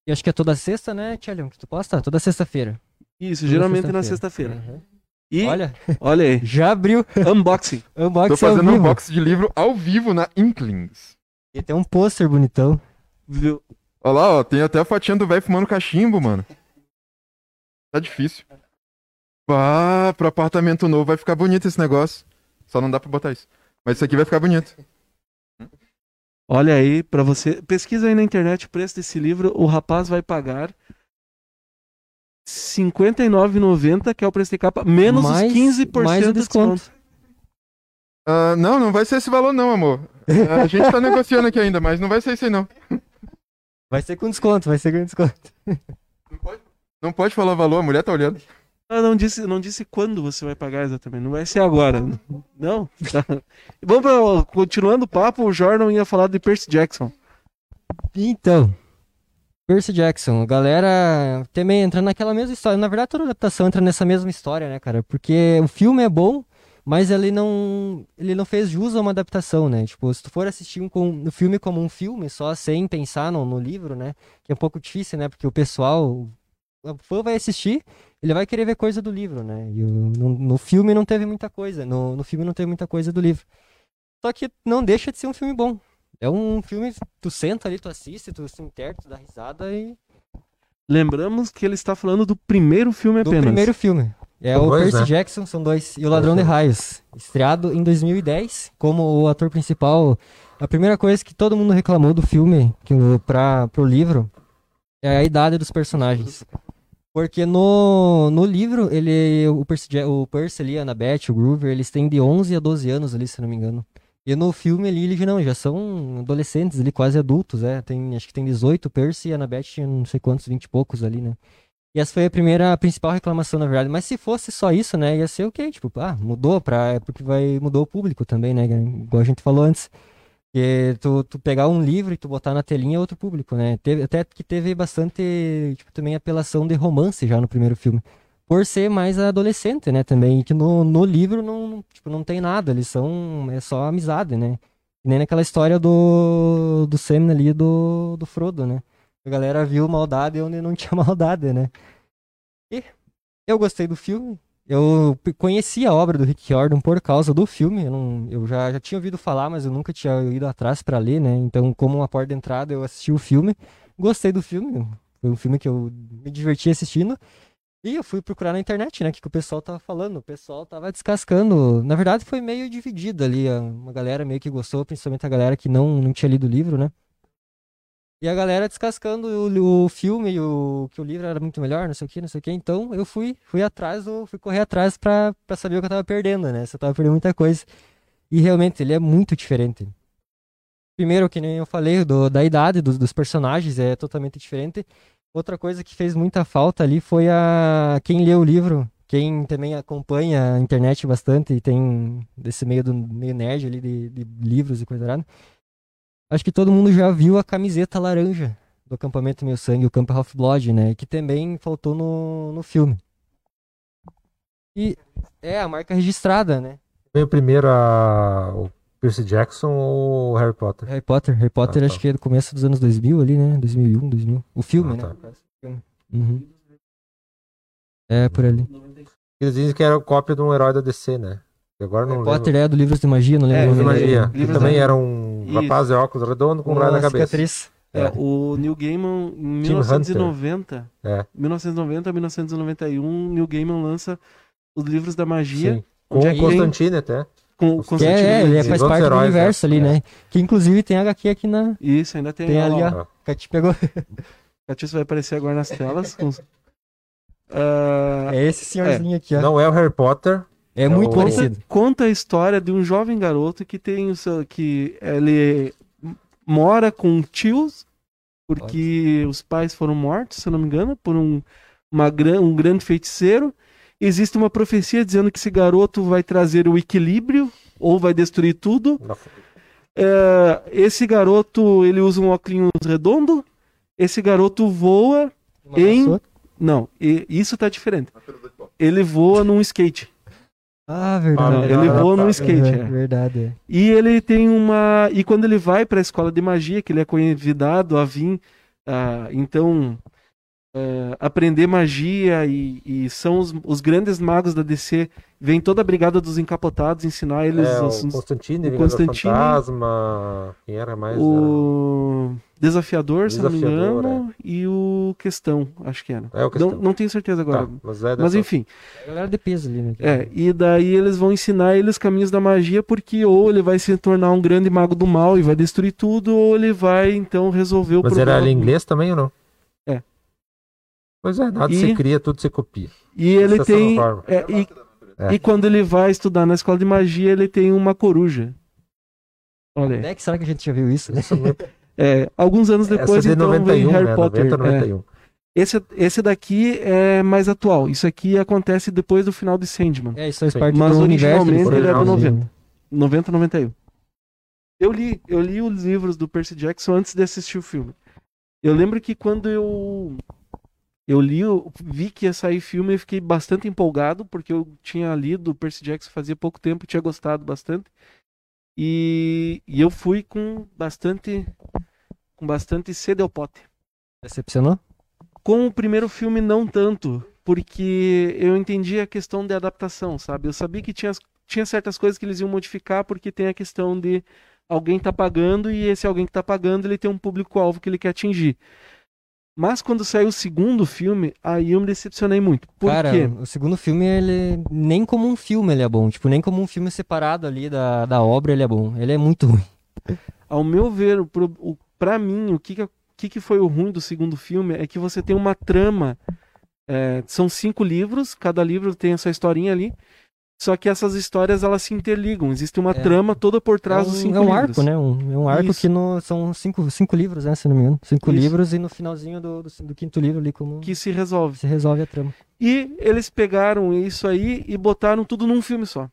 E acho que é toda sexta, né, Tchelion, que tu posta? Toda sexta-feira. Isso, Toda geralmente na sexta-feira. Uhum. E, olha, Olha, aí, já abriu unboxing. unboxing Tô fazendo um unboxing de livro ao vivo na Inklings. E tem um pôster bonitão. Viu? Olha lá, ó, tem até a fotinha do velho fumando cachimbo, mano. Tá difícil. Pá, pro apartamento novo vai ficar bonito esse negócio. Só não dá pra botar isso. Mas isso aqui vai ficar bonito. Olha aí, pra você. Pesquisa aí na internet o preço desse livro. O rapaz vai pagar R$ 59,90, que é o preço de capa, menos mais, os 15% mais o desconto. desconto. Ah, não, não vai ser esse valor não, amor. Ah, a gente tá negociando aqui ainda, mas não vai ser isso aí não. Vai ser com desconto, vai ser com desconto. Não pode falar valor, a mulher tá olhando. Ah, não disse, não disse quando você vai pagar exatamente. Não vai ser agora. Não? Vamos pra, continuando o papo, o Jordan ia falar de Percy Jackson. Então, Percy Jackson, a galera também entra naquela mesma história. Na verdade, toda adaptação entra nessa mesma história, né, cara? Porque o filme é bom, mas ele não, ele não fez jus a uma adaptação, né? Tipo, se tu for assistir um, o filme como um filme, só sem pensar no, no livro, né? Que é um pouco difícil, né? Porque o pessoal, o fã vai assistir, ele vai querer ver coisa do livro, né? E o- no, no filme não teve muita coisa, no, no filme não teve muita coisa do livro. Só que não deixa de ser um filme bom. É um filme, tu senta ali, tu assiste, tu se interna, tu dá risada e. Lembramos que ele está falando do primeiro filme Do apenas. primeiro filme. É São o dois, Percy né? Jackson, são dois. E o Ladrão de Dois Raios. Estreado em 2010 como o ator principal. A primeira coisa que todo mundo reclamou do filme, que o- pra, pro livro, é a idade dos personagens. Porque no, no livro, ele, o, Percy, o Percy ali, a Annabeth, o Groover, eles têm de 11 a 12 anos ali, se não me engano. E no filme ali, eles não, já são adolescentes ali, quase adultos, é. Tem, acho que tem 18, o Percy e a Annabeth tinha não sei quantos, 20 e poucos ali, né. E essa foi a primeira, a principal reclamação, na verdade. Mas se fosse só isso, né, ia ser o quê? Tipo, ah, mudou pra, é porque vai, mudou o público também, né, igual a gente falou antes. Porque tu, tu pegar um livro e tu botar na telinha é outro público, né? Teve, até que teve bastante, tipo, também apelação de romance já no primeiro filme. Por ser mais adolescente, né, também. E que no, no livro não, tipo, não tem nada, eles são, é só amizade, né? Que nem naquela história do, do Sam ali, do, do Frodo, né? A galera viu maldade onde não tinha maldade, né? E eu gostei do filme. Eu conheci a obra do Rick Riordan por causa do filme. Eu, não- eu já, já tinha ouvido falar, mas eu nunca tinha ido atrás pra ler, né? Então, como uma porta de entrada, eu assisti o filme. Gostei do filme. Foi um filme que eu me diverti assistindo. E eu fui procurar na internet, né? O que, que o pessoal tava falando. O pessoal tava descascando. Na verdade, foi meio dividido ali. Uma galera meio que gostou, principalmente a galera que não, não tinha lido o livro, né? E a galera descascando o, o filme, o, que o livro era muito melhor, não sei o que, não sei o que. Então eu fui, fui atrás, do, fui correr atrás pra, pra saber o que eu tava perdendo, né? Se eu tava perdendo muita coisa. E realmente, ele é muito diferente. Primeiro, que nem eu falei, do, da idade dos, dos personagens é totalmente diferente. Outra coisa que fez muita falta ali foi a quem lê o livro, quem também acompanha a internet bastante e tem desse meio do meio nerd ali de, de livros e coisa errada. Acho que todo mundo já viu a camiseta laranja do acampamento Meu Sangue, o Camp Half-Blood, né? Que também faltou no, no filme. E é a marca registrada, né? Veio primeiro a... o Percy Jackson ou o Harry Potter? Harry Potter. Harry Potter tá. acho que é do começo dos anos 2000 ali, né? 2001, 2000. O filme, Ah, né? tá. o filme. Uhum. É, por ali. Eles dizem que era cópia de um herói da DC, né? E agora não Harry lembro. Potter é do Livros de Magia, não É, lembro Livro o de magia. Livros também era um Isso. rapaz de óculos redondo com um raio na cabeça. cicatriz. É, É. o Neil Gaiman, em Tim 1990, É. 1990 a 1991, Neil Gaiman lança os livros da magia, Sim. Com é o Constantine até. com o Que Constantino. é, é, ele faz parte do heróis, universo né? ali, É. né? Que inclusive tem HQ aqui na. Isso, ainda tem, Tem ali, ó, ó. Que a gente pegou. Catiço vai aparecer agora nas telas. com Ah, É esse senhorzinho aqui, ó. Não é o Harry Potter. É é muito o- parecido. conta a história de um jovem garoto que tem o seu, que ele mora com tios porque os pais foram mortos, se eu não me engano, por um, uma, um grande feiticeiro. Existe uma profecia dizendo que esse garoto vai trazer o equilíbrio ou vai destruir tudo. É, esse garoto ele usa um óculos redondo. Esse garoto voa. Uma Em- vassoura. Não, isso tá diferente. Ele voa num skate. Ah, Ah, verdade. melhor ele voa adaptado. skate. É, é. verdade. é. E ele tem uma. E quando ele vai para a escola de magia, que ele é convidado a vir, ah, então, ah, aprender magia, e, e são os, os grandes magos da DC, vem toda a brigada dos encapotados ensinar eles É, os- o os- Constantine, o Constantine- Fantasma. Quem era mais? o desafiador, se não me Desafiador, engano, e o questão, acho que era. Era... É o questão. Não, não tenho certeza agora. Tá, mas é Mas enfim, A galera de peso ali, né? é, e daí eles vão ensinar ele os caminhos da magia, porque ou ele vai se tornar um grande mago do mal e vai destruir tudo, ou ele vai então resolver o Mas problema. era ali em inglês também ou não? É. Pois é, nada E- se cria, tudo se copia. E ele Dessa tem. forma. é, e, É. e quando ele vai estudar na escola de magia, ele tem uma coruja. Olha. Onde é que será que a gente já viu isso? né? É, alguns anos depois, Essa de então, 91, vem Harry né? Potter. 90, é. 91. Esse, esse daqui é mais atual. Isso aqui acontece depois do final de Sandman. É, isso Sim. parte Mas do originalmente ele é do falam, 90. né? 90, 91. Eu li, eu li os livros do Percy Jackson antes de assistir o filme. Eu lembro que quando eu eu li, eu vi que ia sair filme, eu fiquei bastante empolgado porque eu tinha lido o Percy Jackson fazia pouco tempo, e tinha gostado bastante. E, e eu fui com bastante com bastante sede ao pote. Decepcionou? Com o primeiro filme, não tanto, porque eu entendi a questão de adaptação, sabe? Eu sabia que tinha, tinha certas coisas que eles iam modificar, porque tem a questão de alguém tá pagando e esse alguém que tá pagando ele tem um público-alvo que ele quer atingir. Mas quando saiu o segundo filme, aí eu me decepcionei muito. Por Cara, quê? o segundo filme, ele nem como um filme ele é bom. Tipo, nem como um filme separado ali da, da obra ele é bom. Ele é muito ruim. Ao meu ver, o, o, pra mim, o que que que foi o ruim do segundo filme é que você tem uma trama. é, são cinco livros, cada livro tem a sua historinha ali. Só que essas histórias elas se interligam. Existe uma É. trama toda por trás é um, dos cinco é um livros. arco, né? Um, é um arco Isso. que no, são cinco, cinco livros, né? Se não me engano. Cinco Isso. livros e no finalzinho do, do, do quinto livro ali como Que se resolve. se resolve a trama. E eles pegaram isso aí e botaram tudo num filme só.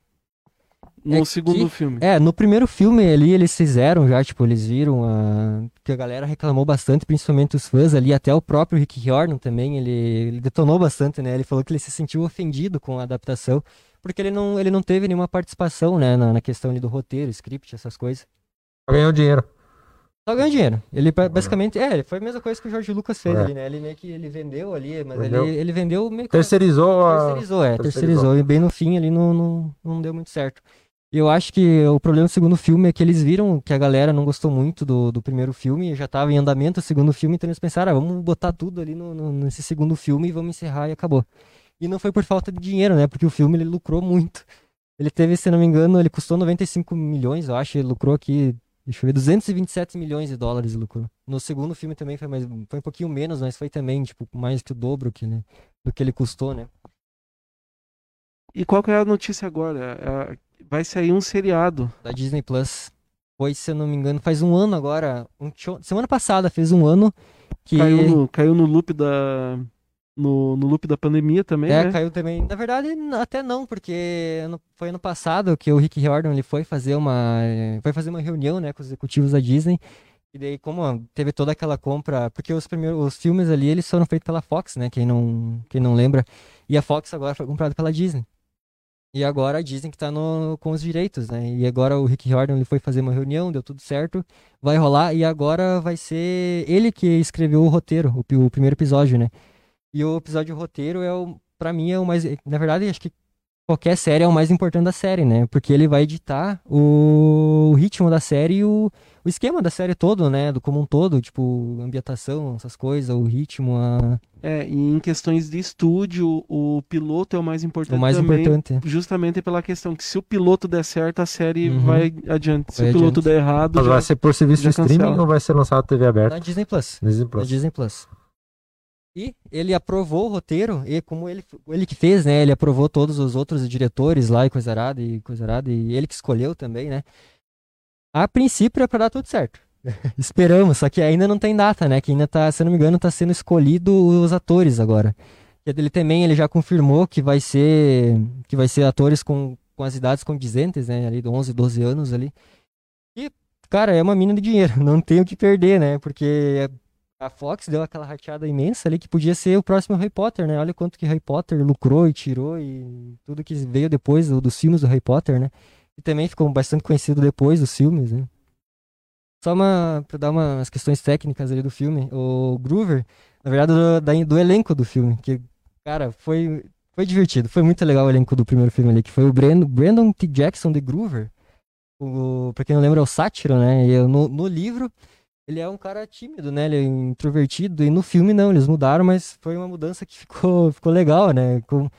No É que- segundo filme. É, no primeiro filme ali eles fizeram já, tipo, eles viram a... que a galera reclamou bastante, principalmente os fãs ali, até o próprio Rick Riordan também, ele, ele detonou bastante, né? Ele falou que ele se sentiu ofendido com a adaptação, porque ele não, ele não teve nenhuma participação, né, na, na questão ali do roteiro, script, essas coisas. Ganhou dinheiro. Só ganhou dinheiro. Ele ba- basicamente, é, ele foi a mesma coisa que o Jorge Lucas fez É. ali, né? Ele meio que ele vendeu ali, mas Vendeu. Ele, ele vendeu meio que Terceirizou a. Terceirizou, é, terceirizou. terceirizou. E bem no fim ali não, não, não deu muito certo. E eu acho que o problema do segundo filme é que eles viram que a galera não gostou muito do, do primeiro filme, já tava em andamento o segundo filme, então eles pensaram, ah, vamos botar tudo ali no, no- nesse segundo filme e vamos encerrar e acabou. E não foi por falta de dinheiro, né? Porque o filme ele lucrou muito. Ele teve, se não me engano, ele custou 95 milhões, eu acho, ele lucrou aqui, deixa eu ver, 227 milhões de dólares ele lucrou. No segundo filme também foi mais, foi um pouquinho menos, mas foi também, tipo, mais que o dobro que, né, do que ele custou, né? E qual que é a notícia agora? É, vai sair um seriado. da Disney Plus. Foi, se eu não me engano, faz um ano agora. um semana passada fez um ano que. Caiu, no, caiu no loop da. No, no loop da pandemia também, é, né? caiu também. Na verdade, até não, porque foi ano passado que o Rick Riordan ele foi fazer uma. Foi fazer uma reunião né, com os executivos da Disney. E daí, como teve toda aquela compra. Porque os primeiros os filmes ali eles foram feitos pela Fox, né? Quem não, quem não lembra. E a Fox agora foi comprada pela Disney. E agora a Disney que tá no, com os direitos, né? E agora o Rick Riordan ele foi fazer uma reunião, deu tudo certo, vai rolar e agora vai ser ele que escreveu o roteiro, o, o primeiro episódio, né? E o episódio roteiro é o, para mim é o mais, na verdade acho que qualquer série é o mais importante da série, né? Porque ele vai editar o, o ritmo da série e o, o esquema da série todo, né? Do como um todo, tipo ambientação, essas coisas, o ritmo, a, É, e em questões de estúdio, o piloto é o mais importante o mais também. importante. Justamente pela questão que se o piloto der certo, a série Uhum. vai adiante. Se Vai o piloto adiante. der errado, Mas já... vai ser por serviço de streaming ou vai ser lançado na TV aberta? Na Disney Plus. Disney Plus. Disney Plus. E ele aprovou o roteiro, e como ele, ele que fez, né? Ele aprovou todos os outros diretores lá e coisa arada, e coisa arada, e ele que escolheu também, né? A princípio é pra dar tudo certo. Esperamos, só que ainda não tem data, né? Que ainda tá, se não me engano, tá sendo escolhido os atores agora. E Ele também, ele já confirmou que vai ser, que vai ser atores com, com as idades condizentes, né? Ali de 11, 12 anos ali. E, cara, é uma mina de dinheiro, não tem o que perder, né? Porque a Fox deu aquela rateada imensa ali que podia ser o próximo Harry Potter, né? Olha quanto que Harry Potter lucrou e tirou e tudo que veio depois do- dos filmes do Harry Potter, né? E também ficou bastante conhecido depois dos filmes, né? Só uma, pra dar umas questões técnicas ali do filme, o Groover, na verdade, do, da- do elenco do filme, que, cara, foi, foi divertido, foi muito legal o elenco do primeiro filme ali, que foi o Brandon, Brandon T. Jackson de Groover, o, pra quem não lembra, é o Sátiro, né? E no, no livro, ele é um cara tímido, né? Ele é introvertido. E no filme não, eles mudaram, mas foi uma mudança que ficou, ficou legal, né? Com-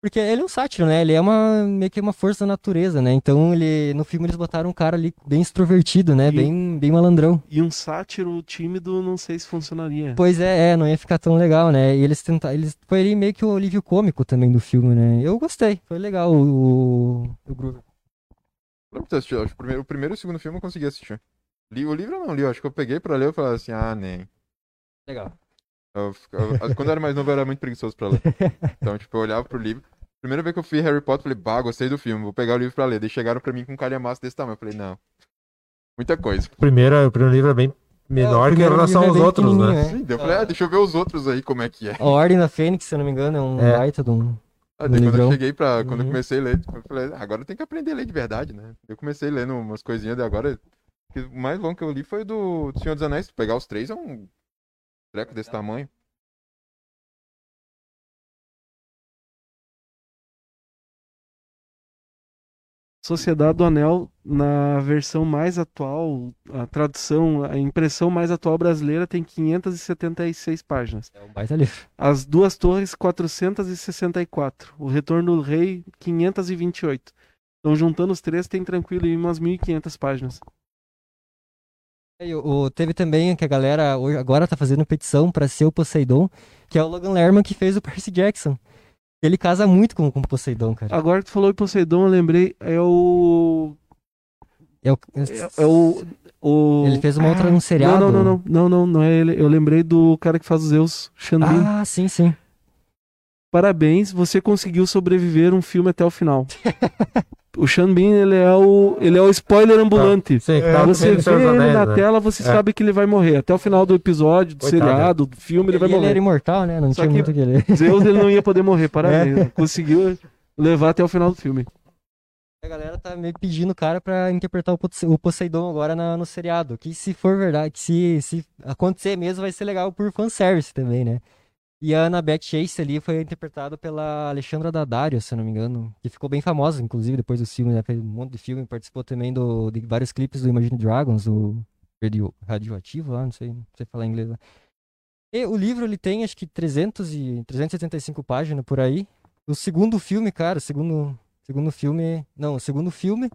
Porque ele é um sátiro, né? Ele é uma meio que uma força da natureza, né? Então ele no filme eles botaram um cara ali bem extrovertido, né? E- Bem, bem malandrão. E um sátiro tímido, não sei se funcionaria. Pois é, é, não ia ficar tão legal, né? E eles tentaram, eles foi ali meio que o alívio cômico também do filme, né? Eu gostei, foi legal o, o, o. Lembro assistido, acho o primeiro, o primeiro e o segundo filme eu consegui assistir. Li, o livro eu não li, eu acho que eu peguei pra ler e falei assim, ah, nem. Legal. Eu eu- quando eu era mais novo, eu era muito preguiçoso pra ler. Então, tipo, eu olhava pro livro. Primeira vez que eu fui Harry Potter, eu falei, bah, gostei do filme, vou pegar o livro pra ler. Daí chegaram pra mim com um calhamaço desse tamanho. Eu falei, não. Muita coisa. O primeiro, o primeiro livro é bem menor que em relação é aos bem outros, né? pequenininho, é. Sim, eu falei, ah, deixa eu ver os outros aí, como é que é. A Ordem da Fênix, se eu não me engano, é um É. baita de um. Ah, daí quando eu cheguei pra. Quando eu Uhum. comecei a ler, eu falei, agora eu tenho que aprender a ler de verdade, né? Eu comecei lendo umas coisinhas, daí agora. Que O mais longo que eu li foi o do Senhor dos Anéis. Pegar os três é um treco desse tamanho. Sociedade do Anel, na versão mais atual, a tradução, a impressão mais atual brasileira tem 576 páginas. É um baita livro. As Duas Torres, 464. O Retorno do Rei, 528. Então, juntando os três, tem tranquilo aí umas 1.500 páginas. O, o- teve também que a galera hoje, agora tá fazendo petição pra ser o Poseidon, que é o Logan Lerman que fez o Percy Jackson. Ele casa muito com, com o Poseidon, cara. Agora que tu falou em Poseidon, eu lembrei, é o. É o, É, é o, o. Ele fez uma outra Ah, um seriado. Não, não, não, não, não, não, é ele. Eu lembrei do cara que faz os Zeus, Xambin. Ah, sim, sim. Parabéns, você conseguiu sobreviver um filme até o final. o Sean Bean, ele é o, ele é o spoiler ambulante. Sei, É, tá. Você Ele vê dos ele Anéis, na né? tela, você É. sabe que ele vai morrer. Até o final do episódio, do Coitado. seriado, do filme, ele vai E ele morrer. era imortal, né? Não Só tinha que- muito que ler. Zeus, ele não ia poder morrer. Parabéns. É. Conseguiu levar até o final do filme. A galera tá meio pedindo o cara pra interpretar o Pose- o Poseidon agora na- no seriado. Que se for verdade, que se, se acontecer mesmo, vai ser legal por fanservice também, né? E a Annabeth Chase ali foi interpretada pela Alexandra Daddario, se não me engano. Que ficou bem famosa, inclusive, depois dos filmes, né? Fez um monte de filme, participou também do, de vários clipes do Imagine Dragons, do radio, radioativo lá, não sei, não sei falar inglês lá. E o livro, ele tem acho que 300 e, 375 páginas por aí. O segundo filme, cara, o segundo, segundo filme... Não, o segundo filme...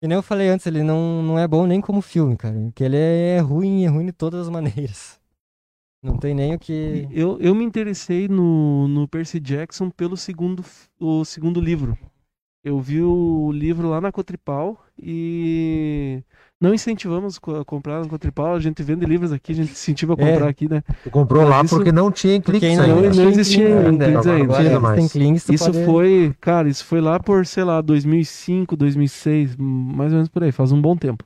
Que nem eu falei antes, ele não, não é bom nem como filme, cara. Porque ele é ruim, é ruim de todas as maneiras. Não tem nem o que... Eu, eu me interessei no, no Percy Jackson pelo segundo, o segundo livro. Eu vi o livro lá na Cotripal e não incentivamos a comprar na Cotripal. A gente vende livros aqui, a gente incentiva a É. comprar aqui, né? Tu comprou Mas lá isso- porque não tinha cliques Porque não- ainda. não existia Clint ainda, ainda. ainda Clint, tu Isso pode- foi, cara, isso foi lá por, sei lá, 2005, 2006, mais ou menos por aí, faz um bom tempo.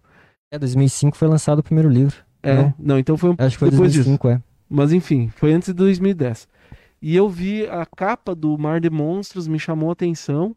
É, 2005 foi lançado o primeiro livro. É, Não? não, então foi um Acho que foi depois disso. 2005, é. Mas enfim, foi antes de 2010. E eu vi a capa do Mar de Monstros, me chamou a atenção.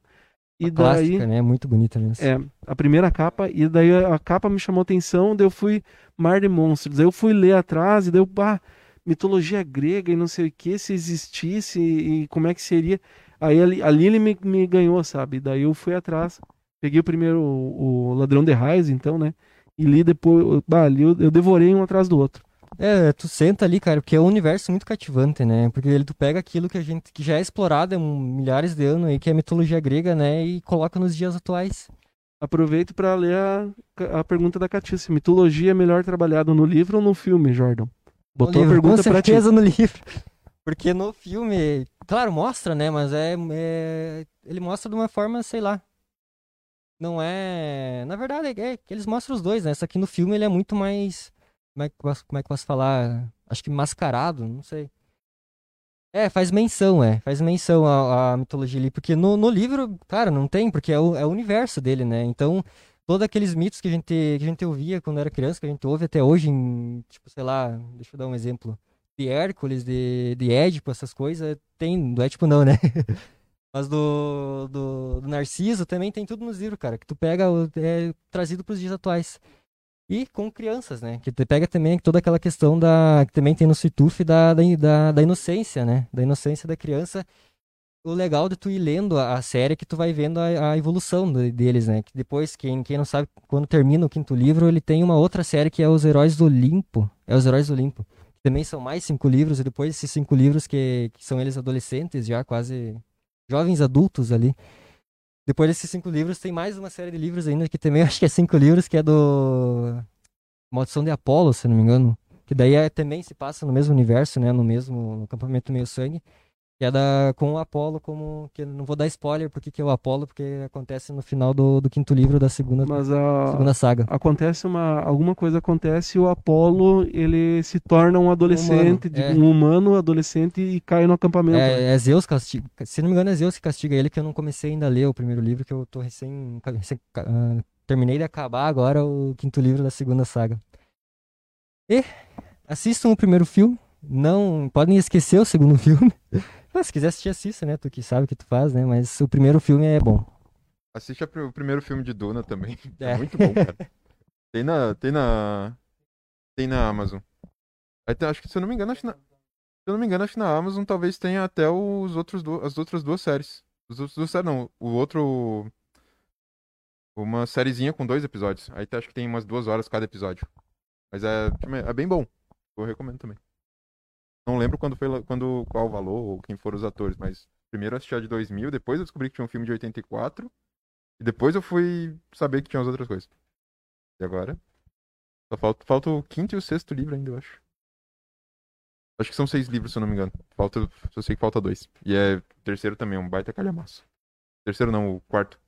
E daí. Clássica, né? Muito bonita mesmo. É, a primeira capa, e daí a capa me chamou a atenção, daí eu fui Mar de Monstros. Daí eu fui ler atrás, e daí eu, bah, mitologia grega e não sei o que, se existisse e, e como é que seria. Aí ali, ali ele me, me ganhou, sabe? Daí eu fui atrás, peguei o primeiro, o, o Ladrão de Raios, então, né? E li depois, bah, ali eu, eu devorei um atrás do outro. É, tu senta ali, cara, porque é um universo muito cativante, né? Porque ele, tu pega aquilo que a gente que já é explorado há milhares de anos aí, que é a mitologia grega, né? E coloca nos dias atuais. Aproveito para ler a, a pergunta da Catice. Mitologia é melhor trabalhada no livro ou no filme, Jordan? Botou a pergunta com pra ti. certeza no livro. Porque no filme, claro, mostra, né? Mas é, é- Ele mostra de uma forma, sei lá. Não é. Na verdade, é que eles mostram os dois, né? Só que no filme ele é muito mais. Como é que, posso- como é que posso falar? Acho que mascarado, não sei. É, faz menção, é. Faz menção à, à mitologia ali. Porque no, no livro, cara, não tem, porque é o, é o universo dele, né? Então, todos aqueles mitos que a gente, que a gente ouvia quando era criança, que a gente ouve até hoje em, tipo, sei lá, deixa eu dar um exemplo. De Hércules, de, de Édipo, essas coisas, tem, do Édipo não, né? Mas do, do, do Narciso também tem tudo nos livros, cara, que tu pega, é trazido pros dias atuais. E com crianças, né? Que pega também toda aquela questão da. que também tem no Situf da, da, da, inocência, né? Da inocência da criança. O legal de tu ir lendo a, série é que tu vai vendo a, a evolução deles, né? Que depois, quem, quem não sabe, quando termina o quinto livro, ele tem uma outra série que é Os Heróis do Olimpo. É Os Heróis do Olimpo. Também são mais cinco livros, e depois esses cinco livros que, que são eles adolescentes, já quase jovens adultos ali. Depois desses cinco livros, tem mais uma série de livros ainda, que também acho que é cinco livros, que é do Maldição de Apolo, se não me engano. Que daí é, também se passa no mesmo universo, né? No mesmo no acampamento meio sangue. Que é da, com o Apolo como. Que não vou dar spoiler porque que é o Apolo, porque acontece no final do, do quinto livro da segunda, Mas a, segunda saga. acontece uma alguma coisa acontece e o Apolo ele se torna um adolescente, de- é. um humano adolescente e cai no acampamento. né? É, é Zeus castiga. Se não me engano, é Zeus que castiga ele, que eu não comecei ainda a ler o primeiro livro, que eu tô recém. recém- ah, terminei de acabar agora o quinto livro da segunda saga. E assistam o primeiro filme. Não podem esquecer o segundo filme. Mas se quiser assistir, assista, né? Tu que sabe o que tu faz, né? Mas o primeiro filme é bom. Assiste o primeiro filme de Duna também. É, É. muito bom, cara. Tem na. Tem na. Tem na Amazon. Aí tem- acho que, se eu não me engano, acho que na, se eu não me engano, acho que na Amazon talvez tenha até os outros du- as outras duas séries. Os outros duas séries, não. O outro. uma sériezinha com dois episódios. Aí acho que tem umas duas horas cada episódio. Mas é, é bem bom. Eu recomendo também. Não lembro quando foi quando qual o valor ou quem foram os atores, mas primeiro assisti a de 2000, depois eu descobri que tinha um filme de 84 e depois eu fui saber que tinha as outras coisas. E agora? Só falta, falta o quinto e o sexto livro ainda, eu acho. Acho que são seis livros, se eu não me engano. Falta, eu sei que falta dois. E é o terceiro também, um baita calhamaço. Terceiro não, o quarto.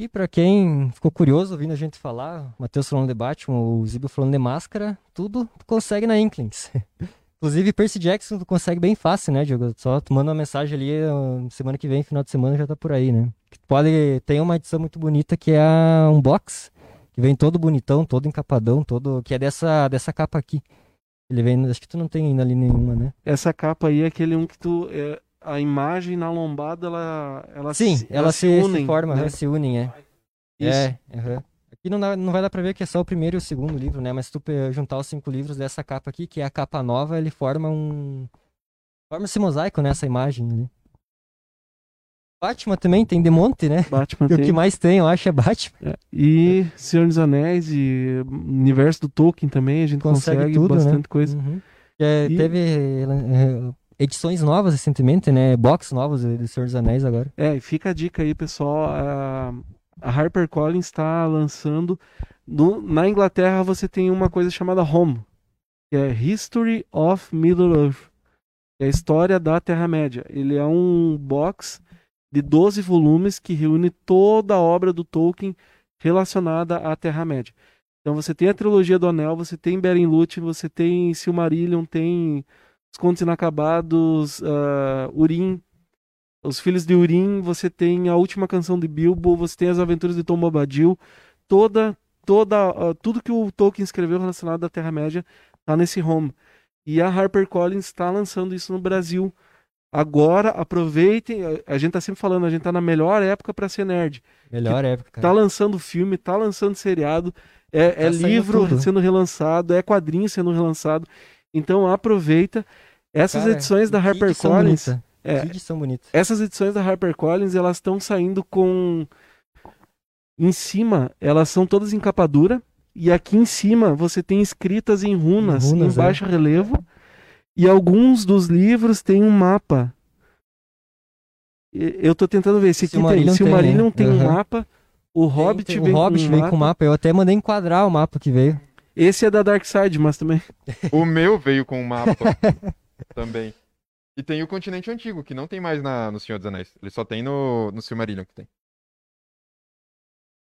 E para quem ficou curioso ouvindo a gente falar, o Matheus falando de Batman, o Zibo falando de máscara, tudo tu consegue na Inklings. Inclusive, Percy Jackson tu consegue bem fácil, né, Diogo? Só tu manda uma mensagem ali, semana que vem, final de semana, já tá por aí, né? Pode, tem uma edição muito bonita que é a Unbox, que vem todo bonitão, todo encapadão, todo, que é dessa, dessa capa aqui. Ele vem, acho que tu não tem ainda ali nenhuma, né? Essa capa aí é aquele um que tu, é, a imagem na lombada, ela, ela Sim, se, ela, se, unem, se forma, né? né? se unem, é. Isso. É, uhum. Aqui não, dá, não vai dar pra ver que é só o primeiro e o segundo livro, né? Mas se tu juntar os cinco livros dessa capa aqui, que é a capa nova, ele forma um. Forma esse mosaico nessa imagem ali. Batman também tem de monte, né? Batman E o tem. que mais tem, eu acho, é Batman. É, E Senhor dos Anéis e universo do Tolkien também, a gente consegue, Consegue tudo, né? bastante coisa. Uhum. É, E- Teve eh, edições novas recentemente, né? Box novos do Senhor dos Anéis agora. É, e fica a dica aí, pessoal. A, a HarperCollins está lançando. no- na Inglaterra você tem uma coisa chamada Home, que é History of Middle Earth. É a história da Terra-média. Ele é um box de 12 volumes que reúne toda a obra do Tolkien relacionada à Terra-média. Então você tem a trilogia do Anel, você tem Beren Lúthien, você tem Silmarillion, tem Os Contos Inacabados, ah, Urim, Os Filhos de Urim, você tem a última canção de Bilbo, você tem as aventuras de Tom Bobadil, toda, toda, ah, tudo que o Tolkien escreveu relacionado à Terra-média tá nesse home. E a HarperCollins está lançando isso no Brasil. Agora, aproveitem, a- gente tá sempre falando, a gente tá na melhor época para ser nerd. Melhor época, Tá cara. lançando filme, tá lançando seriado, é, é Tá saindo livro tudo. sendo relançado, é quadrinho sendo relançado. Então aproveita. Essas Cara, edições da HarperCollins, é, Que edição bonita. essas edições da HarperCollins, elas estão saindo com em cima, elas são todas em capa dura e aqui em cima você tem escritas em runas, Em runas, em é. baixo relevo e alguns dos livros têm um mapa. Eu tô tentando ver, esse aqui Silmarillion tem, tem, Silmarillion é. tem um Aham. mapa, o Hobbit Tem- vem o Hobbit com um vem mapa. com mapa. Eu até mandei enquadrar o mapa que veio. Esse é da Dark Side, mas também. O meu veio com um mapa também. E tem o continente antigo, que não tem mais na, no Senhor dos Anéis. Ele só tem no, no Silmarillion que tem.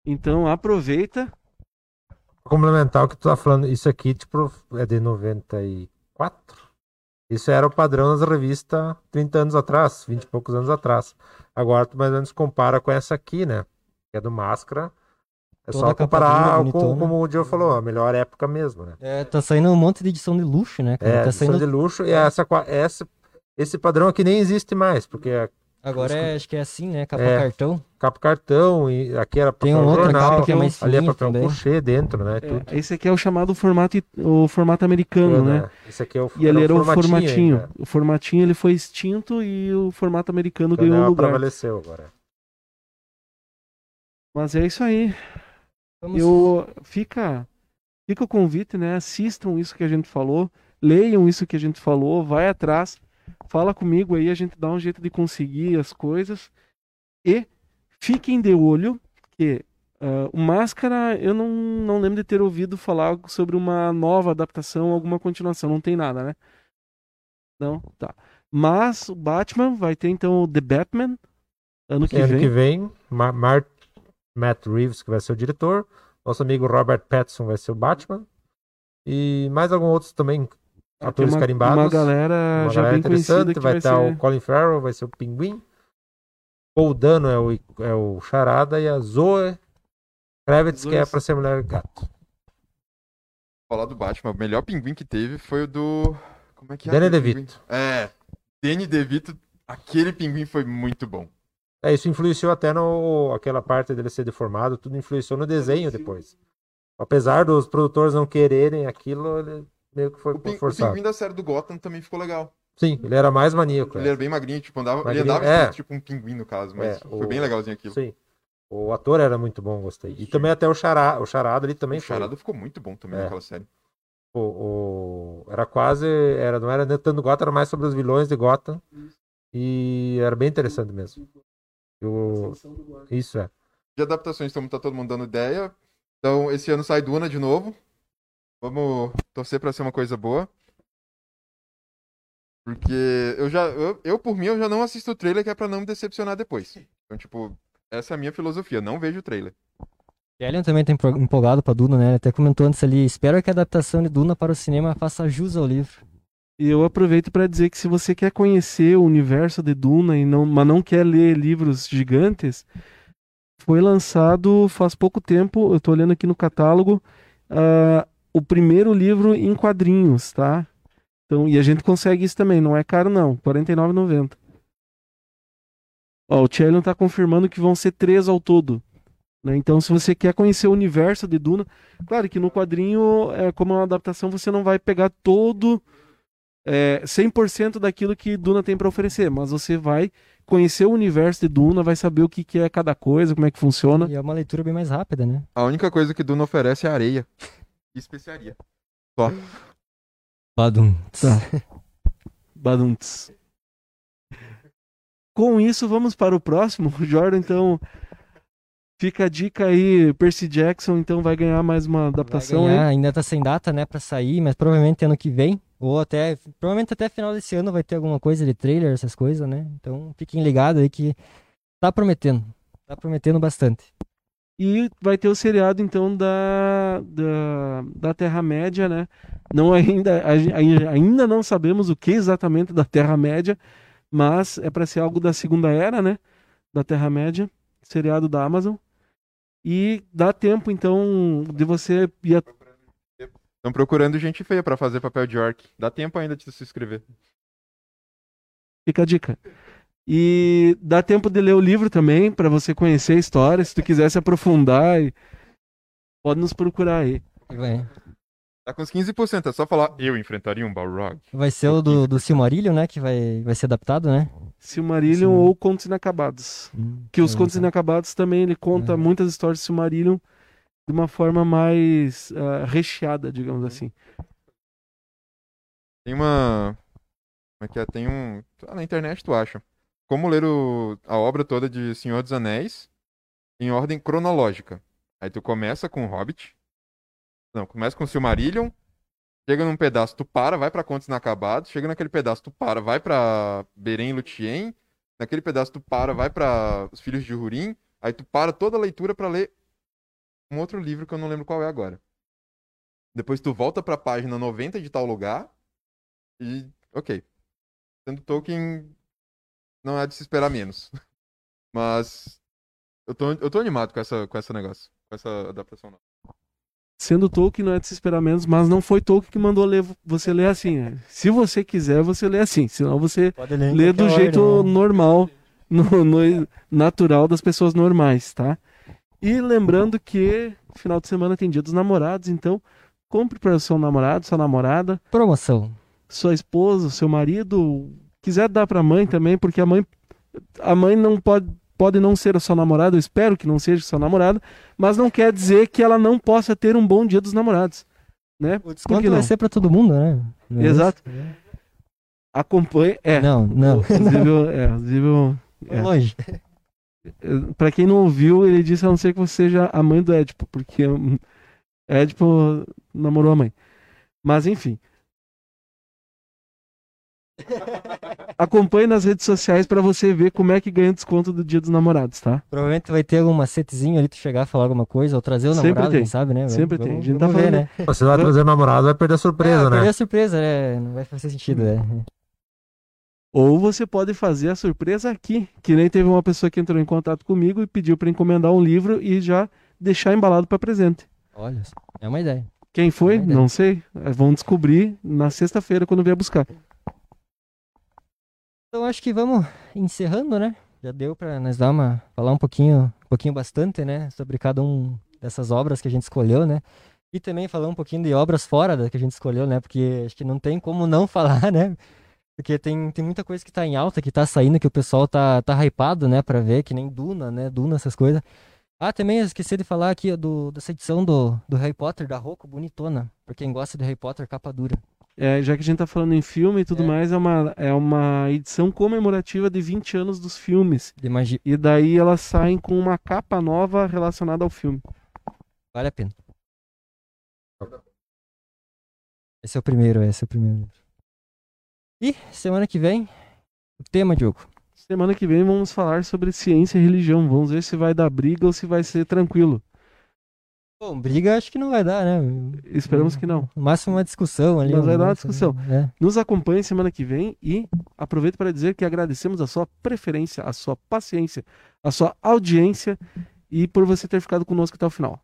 Então aproveita. Pra complementar o que tu tá falando, isso aqui, tipo, é de 94? Isso era o padrão das revistas 30 anos atrás, 20 e poucos anos atrás. Agora tu mais ou menos compara com essa aqui, né? Que é do Máscara. É só a comparar dura, com, bonitona. como o Joe falou, a melhor época mesmo, né? É, tá saindo um monte de edição de luxo, né, cara? É, tá edição saindo... de luxo e essa, essa, esse padrão aqui nem existe mais, porque é Agora é, acho que é assim, né? Capa É. cartão. capa cartão e aqui era Tem papel uma outra jornal, capa que é mais ali é papel também. couchê dentro, né? Tudo. É, esse aqui é o chamado formato, o formato americano, né? Esse aqui é o E ele era o formatinho formatinho. O formatinho ele foi extinto e o formato americano Então, ganhou ela lugar. prevaleceu agora. Mas é isso aí. Vamos... Eu fica fica o convite, né? Assistam isso que a gente falou, leiam isso que a gente falou, vai atrás, fala comigo aí, a gente dá um jeito de conseguir as coisas e fiquem de olho que ah, o Máscara, eu não, não lembro de ter ouvido falar sobre uma nova adaptação, alguma continuação, não tem nada, né? Não, tá. Mas o Batman vai ter então o The Batman ano que ano vem. que vem, Ma- Mar- Matt Reeves, que vai ser o diretor. Nosso amigo Robert Pattinson vai ser o Batman. E mais alguns outros também, Tem atores uma, carimbados. uma galera Uma já galera bem interessante. Vai vai, estar ser... o Colin Farrell, vai ser o Pinguim. Paul Dano é o, é o Charada e a Zoe Kravitz, que é pra ser mulher gato. Falar do Batman, o melhor pinguim que teve foi o do. Como é que é? Danny DeVito. É. Danny DeVito, aquele pinguim foi muito bom. É, isso influenciou até no aquela parte dele ser deformado, tudo influenciou no desenho depois. Apesar dos produtores não quererem aquilo, ele meio que foi O, pin- o forçado. pinguim da série do Gotham também ficou legal. Sim, ele era mais maníaco. Ele é. era bem magrinho, tipo, andava, ele Magrinho, andava é. tipo um pinguim no caso, mas É, foi o- bem legalzinho aquilo. Sim. O ator era muito bom, gostei. E também até o, chará, o Charada ali também O foi. Charada ficou muito bom também É. naquela série. O, o- era quase. Era, não era tanto Gotham, era mais sobre os vilões de Gotham. E era bem interessante mesmo. Isso é. De adaptações, então tá todo mundo dando ideia. Então, esse ano sai Duna de novo. Vamos torcer pra ser uma coisa boa. Porque eu já, eu, eu, por mim, eu já não assisto o trailer que é pra não me decepcionar depois. Então, tipo, essa é a minha filosofia, não vejo o trailer. Elian também tá empol- empolgado pra Duna, né? Ele até comentou antes ali, espero que a adaptação de Duna para o cinema faça jus ao livro. Eu aproveito para dizer que se você quer conhecer o universo de Duna e não, mas não quer ler livros gigantes, foi lançado faz pouco tempo, eu estou olhando aqui no catálogo, ah, o primeiro livro em quadrinhos, tá? Então, e a gente consegue isso também, não é caro não, R$ 49,90. Ó, o Tchelion está confirmando que vão ser três ao todo. né? Então, se você quer conhecer o universo de Duna, claro que no quadrinho, é, como é uma adaptação, você não vai pegar todo é, 100% daquilo que Duna tem para oferecer, mas você vai conhecer o universo de Duna, vai saber o que, que é cada coisa, como é que funciona. E é uma leitura bem mais rápida, né? A única coisa que Duna oferece é areia e especiaria. Só. Badum. Tá. Badunts. Com isso, vamos para o próximo. O Jordan, então, fica a dica aí. Percy Jackson, então, vai ganhar mais uma adaptação Vai ganhar, aí. ainda tá sem data, né, pra sair, mas provavelmente ano que vem, ou até, provavelmente até final desse ano vai ter alguma coisa de trailer, essas coisas, né? Então fiquem ligados aí que tá prometendo. Tá prometendo bastante. E vai ter o seriado, então, da, da, da Terra-média, né? Não ainda, ainda não sabemos o que exatamente da Terra-média, mas é para ser algo da Segunda Era, né? Da Terra-média, seriado da Amazon. E dá tempo, então, de você ir Estão procurando gente feia pra fazer papel de orc. Dá tempo ainda de se inscrever. Fica a dica. E dá tempo de ler o livro também, para você conhecer a história. Se tu quiser se aprofundar, e- pode nos procurar aí. Vai, Tá com uns 15%, é só falar eu enfrentaria um Balrog. vai ser o do, do Silmarillion, né, que vai, vai ser adaptado, né? Silmarillion Sim. ou Contos Inacabados. Hum, Que os vai Contos. Inacabados também ele conta Uhum. muitas histórias de Silmarillion de uma forma mais ah, recheada, digamos assim. Tem uma. Como é que é? Tem um. Ah, na internet tu acha. Como ler o... a obra toda de Senhor dos Anéis em ordem cronológica. Aí tu começa com o Hobbit. Não, começa com o Silmarillion. Chega num pedaço, tu para, vai pra Contos Inacabados. Chega naquele pedaço, tu para, vai pra Beren e Lúthien. Naquele pedaço, tu para, vai pra Os Filhos de Hurin. Aí tu para toda a leitura pra ler um outro livro que eu não lembro qual é agora. Depois tu volta pra página 90 de tal lugar. E, ok. Sendo Tolkien, não é de se esperar menos. Mas eu tô, eu tô animado com essa, com essa negócio, com essa adaptação. nova. Sendo Tolkien não é de se esperar menos, mas não foi Tolkien que mandou ler, você ler assim. né? Se você quiser, você lê assim. Senão você Pode ler em lê do jeito ordem, né? normal, no, no- natural das pessoas normais, tá? E lembrando que final de semana tem dia dos namorados, então compre para o seu namorado, sua namorada, Promoção. sua esposa, seu marido, quiser dar para a mãe também, porque a mãe a mãe não pode pode não ser a sua namorada, eu espero que não seja sua namorada, mas não quer dizer que ela não possa ter um bom dia dos namorados, né? O desconto não? vai ser pra todo mundo, né? Não é Exato. isso? Acompanhe, é. Não, não. Inclusive, é, É. longe. Pra quem não ouviu, ele disse a não ser que você seja a mãe do Édipo, porque hum, Édipo namorou a mãe. Mas enfim. Acompanhe nas redes sociais pra você ver como é que ganha desconto do Dia dos Namorados, tá? Provavelmente vai ter algum macetezinho ali, tu chegar a falar alguma coisa, ou trazer o Sempre namorado, tem. quem sabe, né? Sempre Vamos- tem. A Vamos, gente tá vamos ver, falando- né? Você vai trazer namorado, vai perder a surpresa, é, né? perder a surpresa, né? Não vai fazer sentido, né? Ou você pode fazer a surpresa aqui, que nem teve uma pessoa que entrou em contato comigo e pediu pra encomendar um livro e já deixar embalado pra presente. Olha, é uma ideia. Quem foi? Boa ideia. Não sei. Eh, Vão descobrir na sexta-feira quando vier buscar. Então acho que vamos encerrando, né? Já deu pra nós dar uma falar um pouquinho, um pouquinho bastante, né, sobre cada um dessas obras que a gente escolheu, né? E também falar um pouquinho de obras fora da que a gente escolheu, né? Porque acho que não tem como não falar, né? Porque tem, tem muita coisa que tá em alta, que tá saindo, que o pessoal tá, tá hypado, né, pra ver, que nem Duna, né? Duna, essas coisas. Ah, também eu esqueci de falar aqui do, dessa edição do, do Harry Potter da Rocco, bonitona. Pra quem gosta de Harry Potter, capa dura. É, já que a gente tá falando em filme e tudo É. mais, é uma, é uma edição comemorativa de 20 anos dos filmes. De magia. E daí elas saem com uma capa nova relacionada ao filme. Vale a pena. Esse é o primeiro, esse é o primeiro. E semana que vem, o tema, Diogo. Semana que vem vamos falar sobre ciência e religião. Vamos ver se vai dar briga ou se vai ser tranquilo. Bom, briga acho que não vai dar, né? Esperamos que não. No máximo uma discussão ali. Mas vai dar uma negócio, discussão. né? Nos acompanhe semana que vem e aproveito para dizer que agradecemos a sua preferência, a sua paciência, a sua audiência e por você ter ficado conosco até o final.